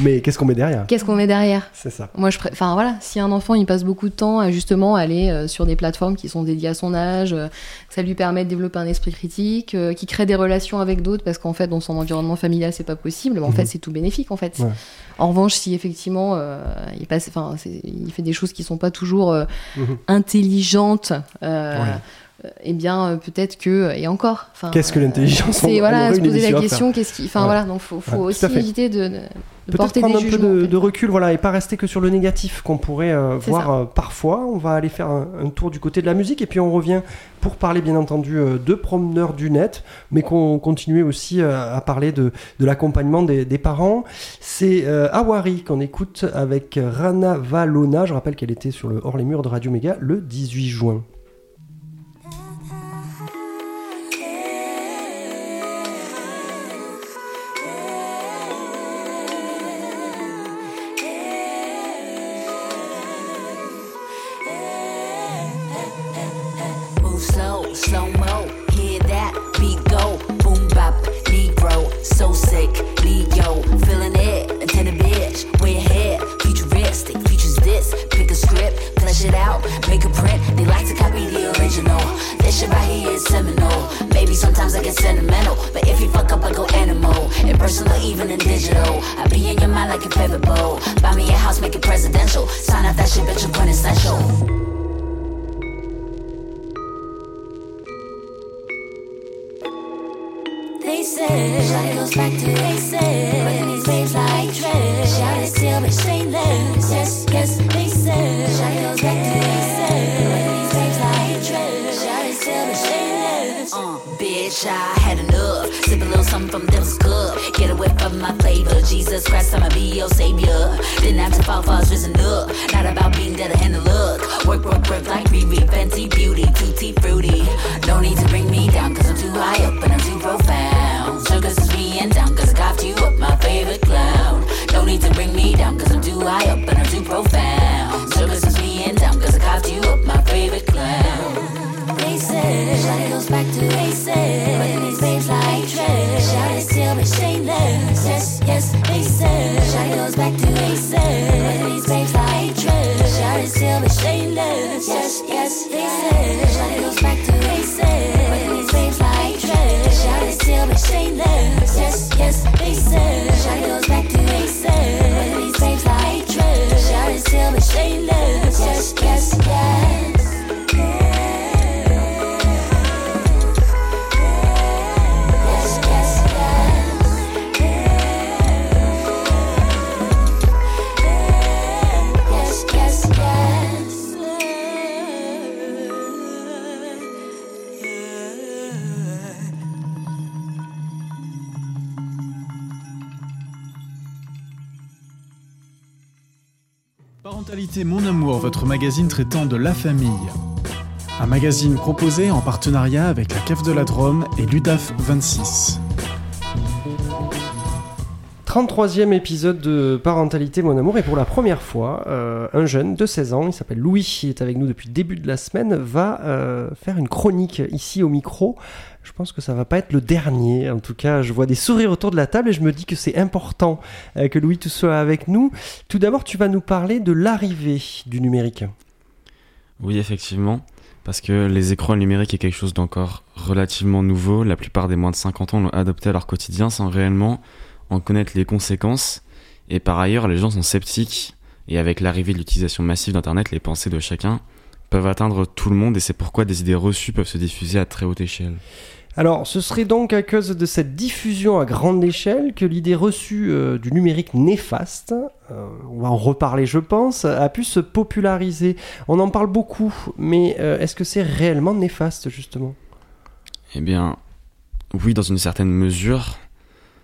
S17: Mais qu'est-ce qu'on met derrière?
S14: Qu'est-ce qu'on met derrière?
S17: C'est ça.
S14: Moi, je, pré- enfin voilà, si un enfant il passe beaucoup de temps à justement aller euh, sur des plateformes qui sont dédiées à son âge, euh, ça lui permet de développer un esprit critique, euh, qui crée des relations avec d'autres parce qu'en fait dans son environnement familial c'est pas possible, mais en
S17: Mhm.
S14: fait c'est tout bénéfique en fait.
S17: Ouais.
S14: En revanche, si effectivement euh, il passe, enfin il fait des choses qui sont pas toujours
S17: Mhm.
S14: intelligentes.
S17: Ouais.
S14: Euh, Eh bien, euh, peut-être que et encore. enfin,
S17: Qu'est-ce que l'intelligence On-
S14: C'est voilà, se poser la question. Qu'est-ce qui, enfin
S17: Ouais.
S14: voilà, donc faut, faut
S17: Ouais, tout
S14: aussi éviter de, porter
S17: prendre
S14: des
S17: un peu de,
S14: en fait.
S17: de recul, voilà, et pas rester que sur le négatif qu'on pourrait euh, voir euh, parfois. On va aller faire un, un tour du côté de la musique et puis on revient pour parler bien entendu euh, de promeneurs du net, mais qu'on continue aussi euh, à parler de, de l'accompagnement des, des parents. C'est euh, Awari qu'on écoute avec Rana Valona. Je rappelle qu'elle était sur le hors les murs de Radio Méga le 18 juin.
S2: Magazine traitant de la famille. Un magazine proposé en partenariat avec la Cave de la Drôme et l'UDAF 26.
S3: 33e épisode de Parentalité Mon Amour et pour la première fois, euh, un jeune de 16 ans, il s'appelle Louis, qui est avec nous depuis le début de la semaine, va euh, faire une chronique ici au micro. Je pense que ça va pas être le dernier. En tout cas, je vois des sourires autour de la table et je me dis que c'est important euh, que Louis tu sois avec nous. Tout d'abord, tu vas nous parler de l'arrivée du numérique.
S10: Oui, effectivement, parce que les écrans numériques est quelque chose d'encore relativement nouveau. La plupart des moins de 50 ans l'ont adopté à leur quotidien sans réellement en connaître les conséquences. Et par ailleurs, les gens sont sceptiques. Et avec l'arrivée de l'utilisation massive d'Internet, les pensées de chacun peuvent atteindre tout le monde. Et c'est pourquoi des idées reçues peuvent se diffuser à très haute échelle.
S3: Alors, ce serait donc à cause de cette diffusion à grande échelle que l'idée reçue euh, du numérique néfaste, euh, on va en reparler je pense, a pu se populariser. On en parle beaucoup, mais euh, est-ce que c'est réellement néfaste justement?
S10: Eh bien, oui, dans une certaine mesure.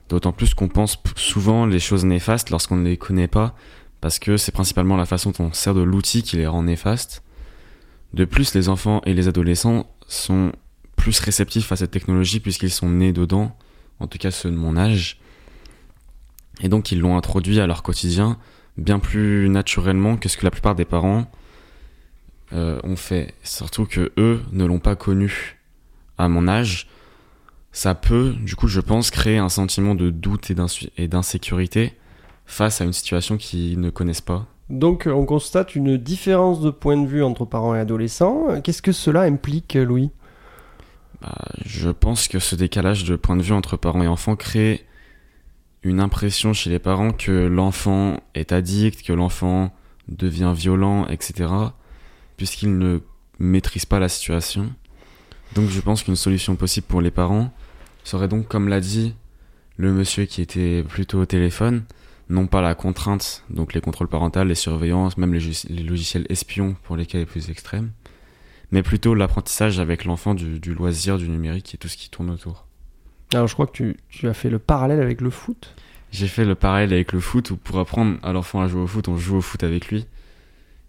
S10: D'autant plus qu'on pense souvent les choses néfastes lorsqu'on ne les connaît pas, parce que c'est principalement la façon dont on sert de l'outil qui les rend néfastes. De plus, les enfants et les adolescents sont plus réceptifs à cette technologie puisqu'ils sont nés dedans, en tout cas ceux de mon âge. Et donc ils l'ont introduit à leur quotidien bien plus naturellement que ce que la plupart des parents euh, ont fait. Surtout que eux ne l'ont pas connu à mon âge. Ça peut, du coup, je pense, créer un sentiment de doute et d'insécurité face à une situation qu'ils ne connaissent pas.
S3: Donc, on constate une différence de point de vue entre parents et adolescents. Qu'est-ce que cela implique, Louis?
S10: Bah, je pense que ce décalage de point de vue entre parents et enfants crée une impression chez les parents que l'enfant est addict, que l'enfant devient violent, etc. puisqu'il ne maîtrise pas la situation. Donc je pense qu'une solution possible pour les parents serait donc, comme l'a dit le monsieur qui était plutôt au téléphone, non pas la contrainte, donc les contrôles parentaux, les surveillances, même les, logiciels espions pour les cas les plus extrêmes, mais plutôt l'apprentissage avec l'enfant du, du loisir, du numérique et tout ce qui tourne autour.
S3: Alors, je crois que tu, tu as fait le parallèle avec le foot.
S10: J'ai fait le parallèle avec le foot où pour apprendre à l'enfant à jouer au foot, on joue au foot avec lui.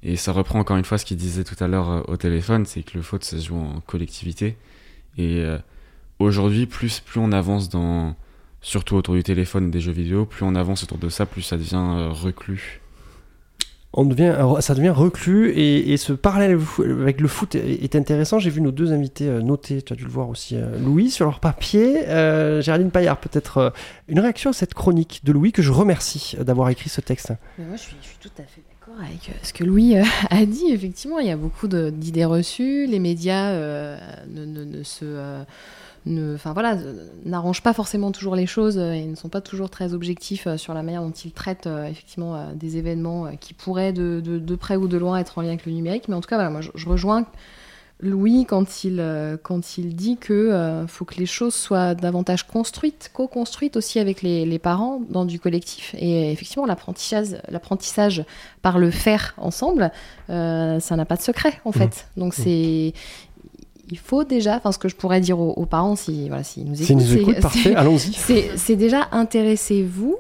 S10: Et ça reprend encore une fois ce qu'il disait tout à l'heure euh, au téléphone, c'est que le foot ça se joue en collectivité. Et euh, aujourd'hui, plus, plus on avance dans, surtout autour du téléphone et des jeux vidéo, plus on avance autour de ça, plus ça devient euh, reclus.
S3: On devient, ça devient reclus et, et ce parallèle avec le foot est intéressant. J'ai vu nos deux invités euh, noter, tu as dû le voir aussi, euh, Louis, sur leur papier. Euh, Géraldine Paillard, peut-être euh, une réaction à cette chronique de Louis que je remercie d'avoir écrit ce texte.
S14: Moi, je suis, tout à fait d'accord avec ce que Louis a dit. Effectivement, il y a beaucoup d'idées reçues. Les médias ne, ne- ne se. Ne- Enfin voilà, euh, n'arrangent pas forcément toujours les choses euh, et ne sont pas toujours très objectifs euh, sur la manière dont ils traitent effectivement des événements qui pourraient de, de- de près ou de loin être en lien avec le numérique. Mais en tout cas, voilà, moi je, je rejoins Louis quand il, quand il dit que euh, faut que les choses soient davantage construites, co-construites aussi avec les, les parents dans du collectif. Et effectivement, l'apprentissage, l'apprentissage par le faire ensemble, euh, ça n'a pas de secret en fait. Donc c'est il faut déjà, enfin ce que je pourrais dire aux, aux parents si voilà s'ils nous écoutent,
S3: nous
S14: c'est- c'est-
S3: allons-y.
S14: C'est c'est déjà intéressez-vous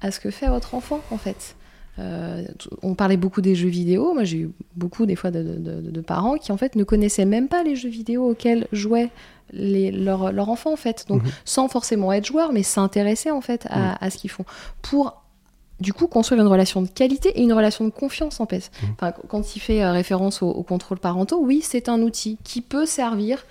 S14: à ce que fait votre enfant en fait. Euh, on parlait beaucoup des jeux vidéo. Moi, j'ai eu beaucoup des fois de, de- de- de parents qui en fait ne connaissaient même pas les jeux vidéo auxquels jouaient les, leur, leur enfant en fait. Donc,
S3: Mhm.
S14: sans forcément être joueur, mais s'intéresser en fait à, à ce qu'ils font pour du coup construire une relation de qualité et une relation de confiance en fait. Enfin, qu- quand il fait euh, référence aux, aux contrôles parentaux, oui, c'est un outil qui peut servir.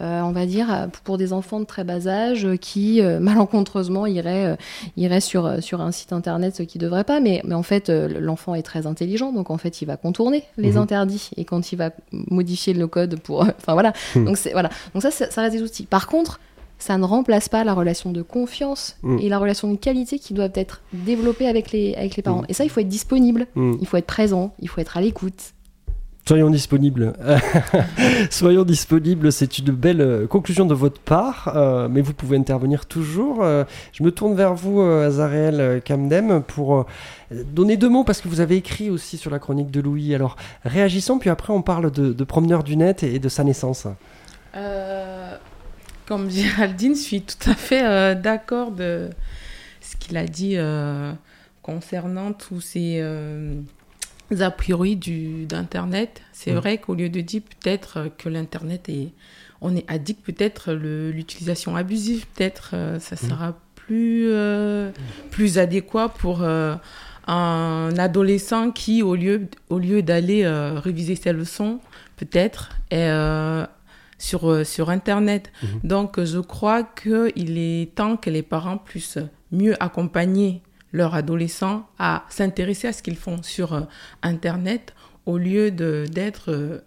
S14: euh, on va dire pour des enfants de très bas âge qui euh, malencontreusement iraient, euh, iraient sur, sur un site internet ce qui ne devrait pas mais, mais en fait l'enfant est très intelligent donc en fait il va contourner les
S18: Mhm.
S14: interdits et quand il va modifier le code pour enfin voilà
S18: Mhm.
S14: donc voilà donc ça ça ça reste des outils par contre ça ne remplace pas la relation de confiance
S3: Mhm.
S14: et la relation de qualité qui doivent être développées avec les, avec les parents.
S3: Mhm.
S14: Et ça, il faut être disponible,
S3: Mhm.
S14: il faut être présent, il faut être à l'écoute.
S3: Soyons disponibles. Soyons disponibles, c'est une belle euh, conclusion de votre part, euh, mais vous pouvez intervenir toujours. Euh, je me tourne vers vous, euh, Azarel Kamdem, pour euh, donner deux mots, parce que vous avez écrit aussi sur la chronique de Louis. Alors, réagissons, puis après on parle de, de promeneur du net et, et de sa naissance.
S13: Euh, comme Géraldine, je suis tout à fait euh, d'accord de ce qu'il a dit euh, concernant tous ces, euh, a priori d'Internet. C'est
S3: Mm.
S13: vrai qu'au lieu de dire peut-être que l'Internet est, on est addict, peut-être l'utilisation abusive, peut-être ça
S3: Mm.
S13: sera plus plus adéquat pour un adolescent qui, au lieu au lieu d'aller euh, réviser ses leçons, peut-être est euh, sur euh, sur Internet.
S3: Mhm.
S13: Donc je crois qu'il est temps que les parents puissent mieux accompagner leurs adolescents à s'intéresser à ce qu'ils font sur euh, Internet au lieu d'être euh,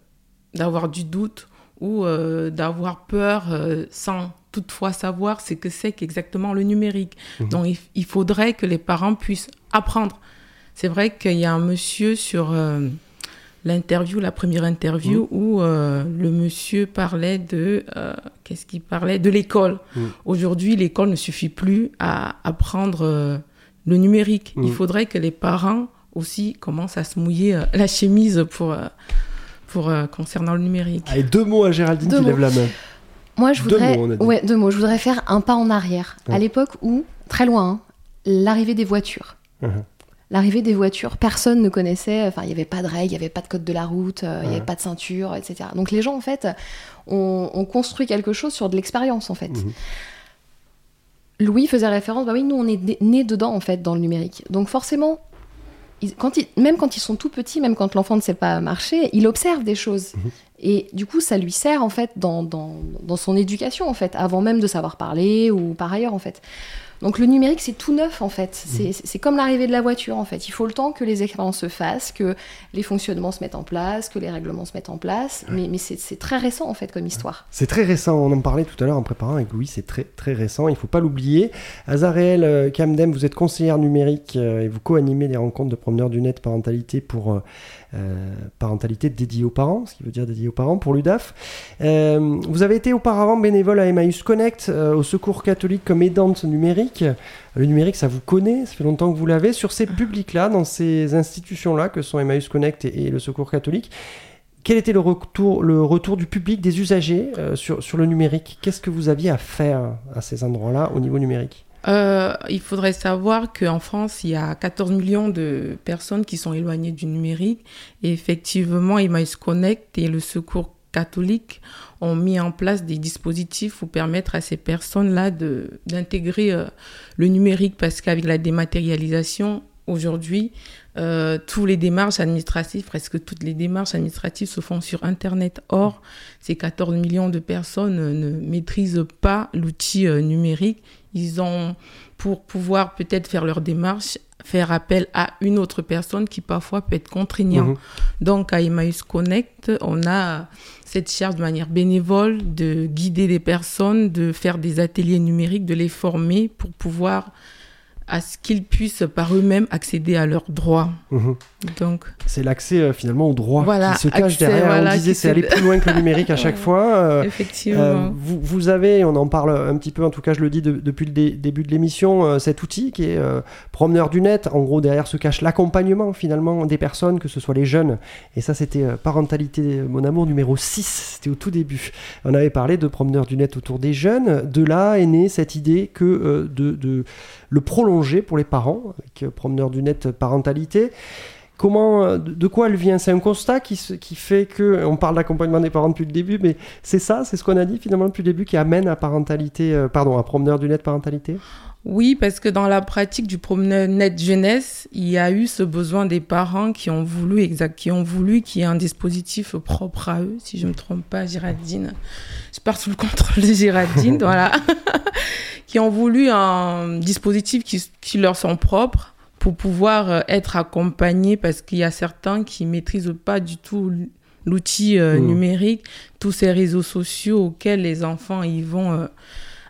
S13: d'avoir du doute ou euh, d'avoir peur euh, sans toutefois savoir ce que c'est qu'exactement le numérique.
S3: Mhm.
S13: Donc il, il faudrait que les parents puissent apprendre. C'est vrai qu'il y a un monsieur sur euh, l'interview, la première interview, où euh, le monsieur parlait de... euh, Qu'est-ce qu'il parlait De l'école.
S3: Mhm.
S13: Aujourd'hui, l'école ne suffit plus à apprendre euh, le numérique.
S3: Mhm.
S13: Il faudrait que les parents aussi commencent à se mouiller euh, la chemise pour, pour, euh, concernant le numérique.
S3: Allez, deux mots à Géraldine
S14: Deux
S3: qui
S14: mots.
S3: lève la main.
S14: Moi, je
S3: Deux
S14: voudrais,
S3: mots, on a dit.
S14: ouais, deux mots. Je voudrais faire un pas en arrière.
S3: Ouais.
S14: À l'époque où, très loin, hein, l'arrivée des voitures.
S3: Mhm.
S14: L'arrivée des voitures, personne ne connaissait, enfin, il n'y avait pas de règles, il n'y avait pas de code de la route, euh, il n'y avait pas de ceinture, etc. Donc les gens, en fait, ont, ont construit quelque chose sur de l'expérience, en fait.
S3: Mhm.
S14: Louis faisait référence, bah oui, nous, on est né- nés dedans, en fait, dans le numérique. Donc forcément, ils- quand ils- même quand ils sont tout petits, même quand l'enfant ne sait pas marcher, il observe des choses. Et du coup, ça lui sert en fait dans, dans, dans son éducation en fait, avant même de savoir parler ou par ailleurs en fait. Donc le numérique, c'est tout neuf en fait. C'est c'est comme l'arrivée de la voiture en fait. Il faut le temps que les expériences se fassent, que les fonctionnements se mettent en place, que les règlements se mettent en place. Mais, mais c'est c'est très récent en fait comme histoire.
S3: C'est très récent, on en parlait tout à l'heure en préparant avec Louis, c'est très très récent, il faut pas l'oublier. Azareel euh, Kamdem, vous êtes conseillère numérique euh, et vous co-animez des rencontres de promeneurs du net parentalité pour euh, euh, parentalité dédiée aux parents, ce qui veut dire dédiée aux parents pour l'UDAF. Euh, vous avez été auparavant bénévole à Emmaüs Connect, euh, au Secours catholique comme aidante numérique. Le numérique, ça vous connaît, ça fait longtemps que vous l'avez. Sur ces publics-là, dans ces institutions-là, que sont Emmaüs Connect et, le Secours catholique, quel était le retour, le retour du public, des usagers euh, sur, sur le numérique? Qu'est-ce que vous aviez à faire à ces endroits-là au niveau numérique?
S13: Euh, il faudrait savoir qu'en France, il y a 14 millions de personnes qui sont éloignées du numérique. Et effectivement, Emmaüs Connect et le Secours catholique ont mis en place des dispositifs pour permettre à ces personnes-là d'intégrer euh, le numérique parce qu'avec la dématérialisation, aujourd'hui, euh, tous les démarches administratives, presque toutes les démarches administratives se font sur Internet. Or, ces 14 millions de personnes ne maîtrisent pas l'outil euh, numérique. Ils ont, pour pouvoir peut-être faire leur démarche, faire appel à une autre personne qui parfois peut être contraignant.
S3: Mhm.
S13: Donc, à Emmaüs Connect, on a cette charge de manière bénévole de guider des personnes, de faire des ateliers numériques, de les former pour pouvoir à ce qu'ils puissent par eux-mêmes accéder à leurs droits.
S3: Mhm.
S13: Donc,
S3: C'est l'accès euh, finalement au droit
S13: Voilà,
S3: qui se cache
S13: accès,
S3: derrière.
S13: voilà,
S3: on disait c'est aller plus loin que le numérique à chaque
S13: Ouais.
S3: fois. Euh,
S13: Effectivement.
S3: euh, vous, vous avez, on en parle un petit peu, en tout cas je le dis de- depuis le dé- début de l'émission, cet outil qui est promeneur du net. En gros, derrière se cache l'accompagnement finalement des personnes, que ce soit les jeunes. Et ça, c'était Parentalité Mon Amour numéro 6. C'était au tout début. On avait parlé de promeneur du net autour des jeunes. De là est née cette idée que de, de le pour les parents, avec euh, promeneur du net parentalité. Comment, euh, de quoi elle vient? C'est un constat qui, fait que, on parle d'accompagnement des parents depuis le début, mais c'est ça, c'est ce qu'on a dit finalement depuis le début qui amène à parentalité, euh, pardon, à promeneur du net parentalité?
S13: Oui, parce que dans la pratique du promeneur net jeunesse, il y a eu ce besoin des parents qui ont voulu, exact, qui ont voulu qu'il y ait un dispositif propre à eux, si je ne me trompe pas, Géraldine. Je pars sous le contrôle de Géraldine, voilà. qui ont voulu un dispositif qui, qui leur sont propres pour pouvoir euh, être accompagnés parce qu'il y a certains qui maîtrisent pas du tout l'outil euh,
S3: Mmh.
S13: numérique, tous ces réseaux sociaux auxquels les enfants ils vont euh,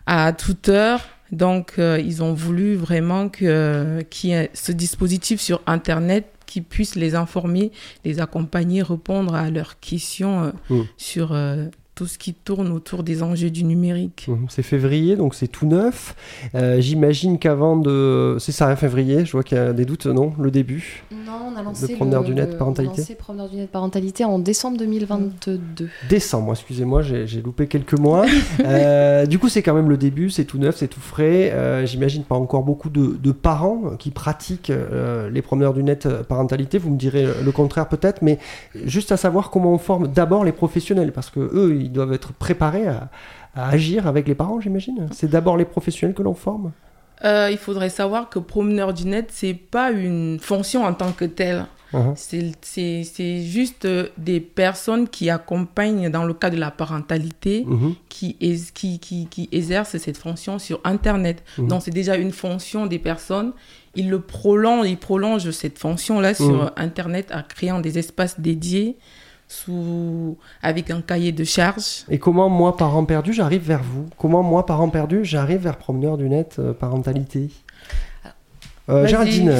S13: à toute heure. Donc, euh, ils ont voulu vraiment que- qu'il y ait ce dispositif sur Internet qui puisse les informer, les accompagner, répondre à leurs questions euh,
S3: Mm.
S13: sur euh, tout ce qui tourne autour des enjeux du numérique.
S3: Mhm, C'est février, donc c'est tout neuf. Euh, J'imagine qu'avant de... C'est ça, hein, février, je vois qu'il y a des doutes, non Le début?
S14: Non, on a lancé
S3: Le promeneur du net parentalité
S14: On a lancé promeneur du net parentalité en décembre 2022.
S3: Décembre, excusez-moi, j'ai loupé quelques mois. Euh, du coup, c'est quand même le début, c'est tout neuf, c'est tout frais. Euh, J'imagine pas encore beaucoup de, de parents qui pratiquent euh, les promeneurs du net parentalité. Vous me direz le contraire peut-être, mais juste à savoir comment on forme d'abord les professionnels, parce que eux, ils doivent être préparés à, à agir avec les parents, j'imagine. C'est d'abord les professionnels que l'on forme.
S13: Euh, il faudrait savoir que promeneur du net, c'est pas une fonction en tant que telle.
S3: Mhm.
S13: C'est- juste euh, des personnes qui accompagnent dans le cas de la parentalité,
S3: Mhm.
S13: qui, ex- qui, qui, qui exercent cette fonction sur Internet.
S3: Mhm.
S13: Donc c'est déjà une fonction des personnes. Ils le prolongent, ils prolongent cette fonction-là sur Internet en créant des espaces dédiés sous, avec un cahier de charge.
S3: Et comment, moi, parent perdu, j'arrive vers vous? Comment, moi, parent perdu, j'arrive vers promeneur du net euh, parentalité? Euh, Géraldine.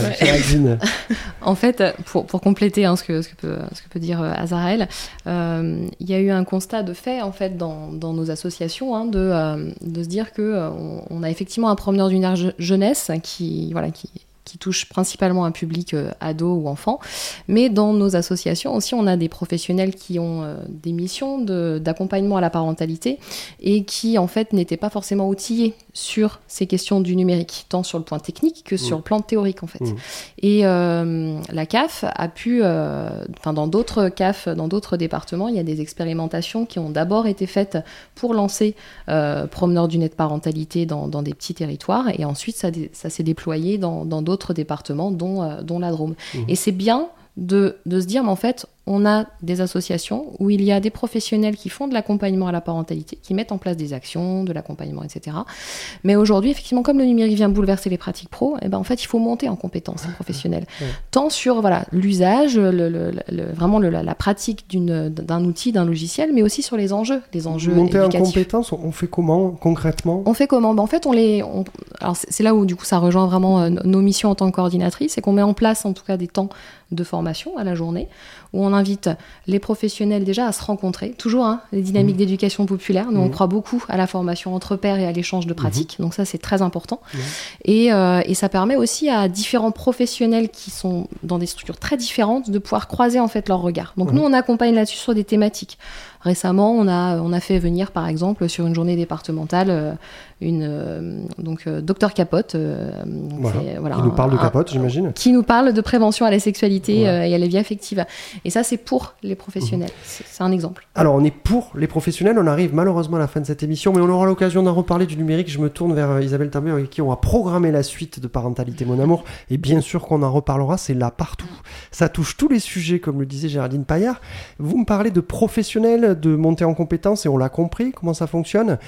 S14: En fait, pour, pour compléter hein, ce, que, ce, que peut, ce que peut dire euh, Azarel, euh, il y a eu un constat de fait en fait dans, dans nos associations hein, de, euh, de se dire que euh, on, on a effectivement un promeneur d'une je- jeunesse qui voilà qui qui touche principalement un public euh, ado ou enfant, mais dans nos associations aussi, on a des professionnels qui ont euh, des missions de- d'accompagnement à la parentalité et qui en fait n'étaient pas forcément outillés sur ces questions du numérique, tant sur le point technique que sur
S18: Mmh.
S14: le plan théorique en fait.
S18: Mmh.
S14: Et euh, la CAF a pu, euh, enfin dans d'autres CAF, dans d'autres départements, il y a des expérimentations qui ont d'abord été faites pour lancer euh, promeneur du net parentalité dans, dans des petits territoires, et ensuite ça, s'est déployé dans dans d'autres départements, dont, euh, dont la Drôme.
S18: Mhm.
S14: Et c'est bien de, de se dire, mais en fait, on a des associations où il y a des professionnels qui font de l'accompagnement à la parentalité, qui mettent en place des actions, de l'accompagnement, etc. Mais aujourd'hui, effectivement, comme le numérique vient bouleverser les pratiques pro, eh ben, en fait, il faut monter en compétences ces professionnels.
S3: Ouais.
S14: Tant sur voilà l'usage, le, le- le- vraiment la, la pratique d'un outil, d'un logiciel, mais aussi sur les enjeux, les enjeux
S3: Monter en
S14: éducatifs.
S3: compétence, on fait comment concrètement?
S14: On fait comment? Ben, En fait, on les. on- Alors, c'est c'est là où, du coup, ça rejoint vraiment euh, nos missions en tant que coordinatrice, c'est qu'on met en place, en tout cas, des temps de formation à la journée, où on invite les professionnels déjà à se rencontrer. Toujours, hein, les dynamiques
S3: Mmh.
S14: d'éducation populaire. Nous, on
S18: Mhm.
S14: croit beaucoup à la formation entre pairs et à l'échange de pratiques.
S3: Mmh.
S14: Donc, ça, c'est très important. Et, euh, et ça permet aussi à différents professionnels qui sont dans des structures très différentes de pouvoir croiser, en fait, leurs regards. Donc, nous, on accompagne là-dessus sur des thématiques. Récemment, on a, on a fait venir, par exemple, sur une journée départementale, euh, une euh, donc euh, docteur Capote, euh,
S3: Voilà.
S14: c'est, voilà,
S3: Qui nous parle de capote, j'imagine.
S14: qui nous parle de prévention à la sexualité
S3: Ouais.
S14: et à la vie affective. Et ça, c'est pour les professionnels. C'est, c'est un exemple.
S3: Alors, on est pour les professionnels. On arrive malheureusement à la fin de cette émission, mais on aura l'occasion d'en reparler du numérique. Je me tourne vers Isabelle Tambert, avec qui on va programmer la suite de Parentalité Mon Amour. Et bien sûr qu'on en reparlera, c'est là partout. Ça touche tous les sujets, comme le disait Géraldine Paillard. Vous me parlez de professionnels, de monter en compétences, et on l'a compris, comment ça fonctionne?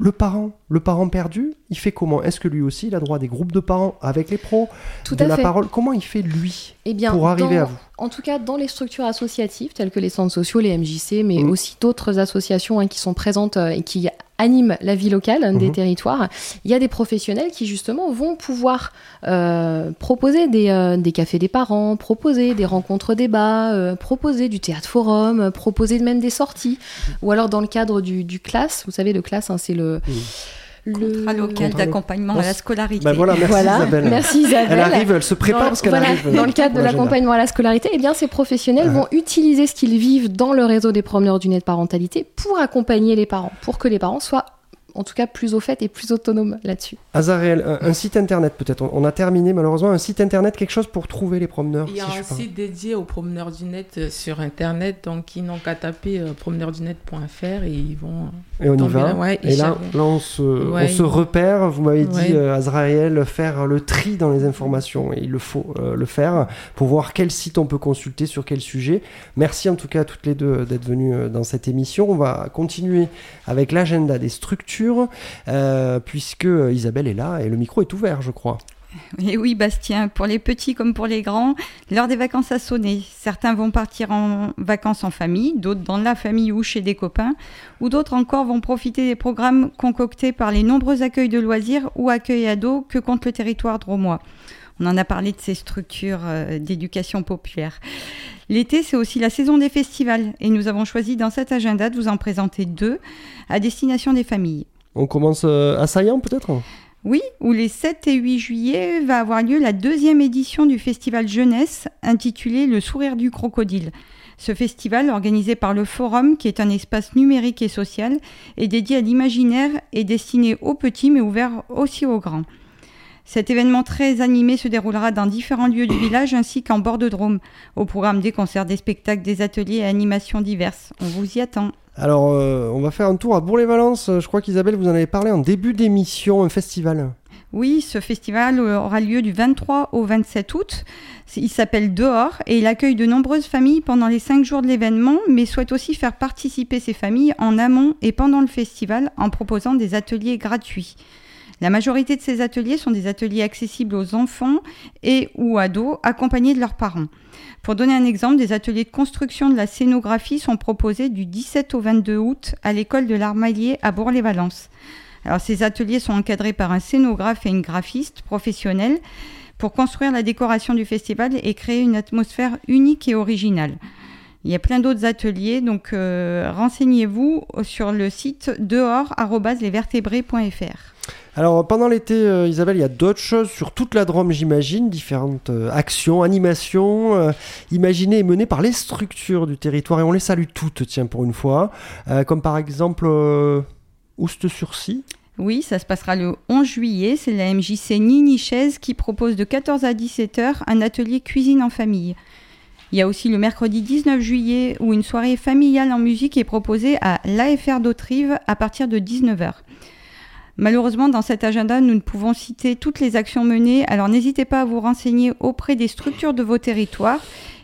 S3: Le parent, le parent perdu, il fait comment? Est-ce que lui aussi, il a droit à des groupes de parents avec les pros?
S14: Tout
S3: De
S14: à
S3: la
S14: fait.
S3: parole Comment il fait, lui,
S14: Eh bien,
S3: pour arriver
S14: dans-
S3: à vous
S14: En tout cas, dans les structures associatives, telles que les centres sociaux, les MJC, mais
S3: Mhm.
S14: aussi d'autres associations hein, qui sont présentes euh, et qui animent la vie locale hein, des
S18: Mhm.
S14: territoires, il y a des professionnels qui justement vont pouvoir euh, proposer des, euh, des cafés des parents, proposer des rencontres débats, proposer du théâtre forum, proposer même des sorties, ou alors dans le cadre du, du classe, vous savez, le classe, hein, c'est le... Le
S4: Contrat local d'accompagnement à la scolarité.
S3: Bah voilà, merci
S14: Voilà,
S3: Isabelle.
S14: merci Isabelle.
S3: Elle arrive, elle se prépare
S14: Dans-
S3: parce qu'elle
S14: voilà,
S3: arrive.
S14: Dans le cadre de l'accompagnement à la scolarité, eh bien, ces professionnels vont utiliser ce qu'ils vivent dans le réseau des promeneurs du net parentalité pour accompagner les parents, pour que les parents soient en tout cas plus au fait et plus autonomes là-dessus.
S3: Azarel, un, un site internet peut-être. On, on a terminé malheureusement un site internet, quelque chose pour trouver les promeneurs.
S13: Il y a
S3: si je
S13: un site dédié aux promeneurs du net euh, sur internet, donc ils n'ont qu'à taper euh, promeneurdunet.fr et ils vont. euh,
S3: Et on y va.
S13: là, ouais,
S3: et là, là, on se, on repère. Vous m'avez dit, euh, Azraël, faire le tri dans les informations. Et il le faut euh, le faire pour voir quel site on peut consulter sur quel sujet. Merci en tout cas à toutes les deux d'être venues dans cette émission. On va continuer avec l'agenda des structures, euh, puisque Isabelle est là et le micro est ouvert, je crois.
S4: Et oui, Bastien, pour les petits comme pour les grands, l'heure des vacances a sonné. Certains vont partir en vacances en famille, d'autres dans la famille ou chez des copains, ou d'autres encore vont profiter des programmes concoctés par les nombreux accueils de loisirs ou accueils ados que compte le territoire dromois. On en a parlé de ces structures euh, d'éducation populaire. L'été, c'est aussi la saison des festivals et nous avons choisi dans cet agenda de vous en présenter deux à destination des familles.
S3: On commence euh, à Saillant peut-être?
S4: Oui, où les 7 et 8 juillet va avoir lieu la deuxième édition du festival jeunesse intitulé Le sourire du crocodile. Ce festival, organisé par le Forum, qui est un espace numérique et social, est dédié à l'imaginaire et destiné aux petits mais ouvert aussi aux grands. Cet événement très animé se déroulera dans différents lieux du village ainsi qu'en bord de Drôme. Au programme des concerts, des spectacles, des ateliers et animations diverses. On vous y attend.
S3: Alors, euh, on va faire un tour à Bourg-les-Valences. Je crois qu'Isabelle, vous en avez parlé en début d'émission, un festival.
S4: Oui, ce festival euh, aura lieu du 23 au 27 août. Il s'appelle Dehors et il accueille de nombreuses familles pendant les cinq jours de l'événement, mais souhaite aussi faire participer ces familles en amont et pendant le festival en proposant des ateliers gratuits. La majorité de ces ateliers sont des ateliers accessibles aux enfants et ou ados accompagnés de leurs parents. Pour donner un exemple, des ateliers de construction de la scénographie sont proposés du 17 au 22 août à l'école de l'Armalier à Bourg-les-Valences. Alors ces ateliers sont encadrés par un scénographe et une graphiste professionnelle pour construire la décoration du festival et créer une atmosphère unique et originale. Il y a plein d'autres ateliers, donc euh, renseignez-vous sur le site dehors.lesvertébrés.fr.
S3: Alors pendant l'été, euh, Isabelle, il y a d'autres choses sur toute la Drôme, j'imagine, différentes euh, actions, animations, euh, imaginées et menées par les structures du territoire, et on les salue toutes, tiens, pour une fois, comme par exemple Oust-sur-Cy.
S4: Oui, ça se passera le 11 juillet. C'est la MJC Nini Chaise qui propose de 14 à 17 heures un atelier cuisine en famille. Il y a aussi le mercredi 19 juillet où une soirée familiale en musique est proposée à l'AFR d'Autrive à partir de 19h. Malheureusement, dans cet agenda, nous ne pouvons citer toutes les actions menées, alors n'hésitez pas à vous renseigner auprès des structures de vos territoires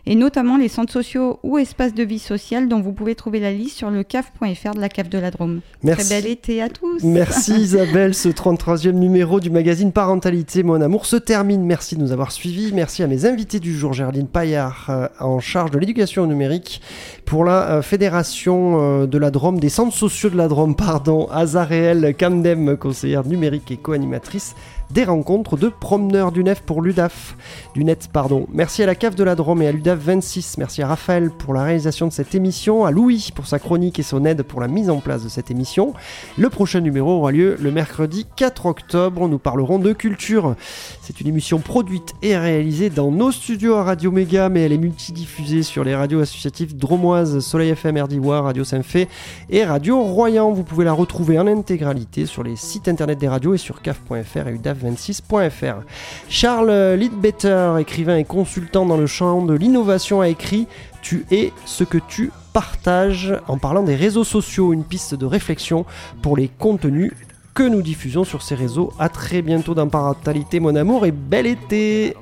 S4: et notamment les centres sociaux ou espaces de vie sociale dont vous pouvez trouver la liste sur le caf.fr de la cave de la Drôme.
S3: Merci.
S4: Très bel été à tous.
S3: Merci Isabelle, ce 33e numéro du magazine Parentalité Mon Amour se termine. Merci de nous avoir suivis. Merci à mes invités du jour, Géraldine Paillard, euh, en charge de l'éducation numérique pour la euh, Fédération euh, de la Drôme, des centres sociaux de la Drôme, pardon, Azareel Camdem, conseillère numérique et co-animatrice des rencontres de promeneurs du Nef pour l'UDAF, du net, pardon. Merci à la CAF de la Drôme et à l'UDAF 26. Merci à Raphaël pour la réalisation de cette émission, à Louis pour sa chronique et son aide pour la mise en place de cette émission. Le prochain numéro aura lieu le mercredi 4 octobre. Nous parlerons de culture. C'est une émission produite et réalisée dans nos studios à Radio Méga, mais elle est multidiffusée sur les radios associatives dromoises, Soleil FM, RDIWA, Radio Saint-Fé et Radio Royan. Vous pouvez la retrouver en intégralité sur les sites internet des radios et sur caf.fr et udaf26.fr. Charles Lidbetter, écrivain et consultant dans le champ de l'innovation, a écrit Tu es ce que tu partages en parlant des réseaux sociaux, une piste de réflexion pour les contenus que nous diffusons sur ces réseaux. À très bientôt dans Parentalité, mon amour, et bel été!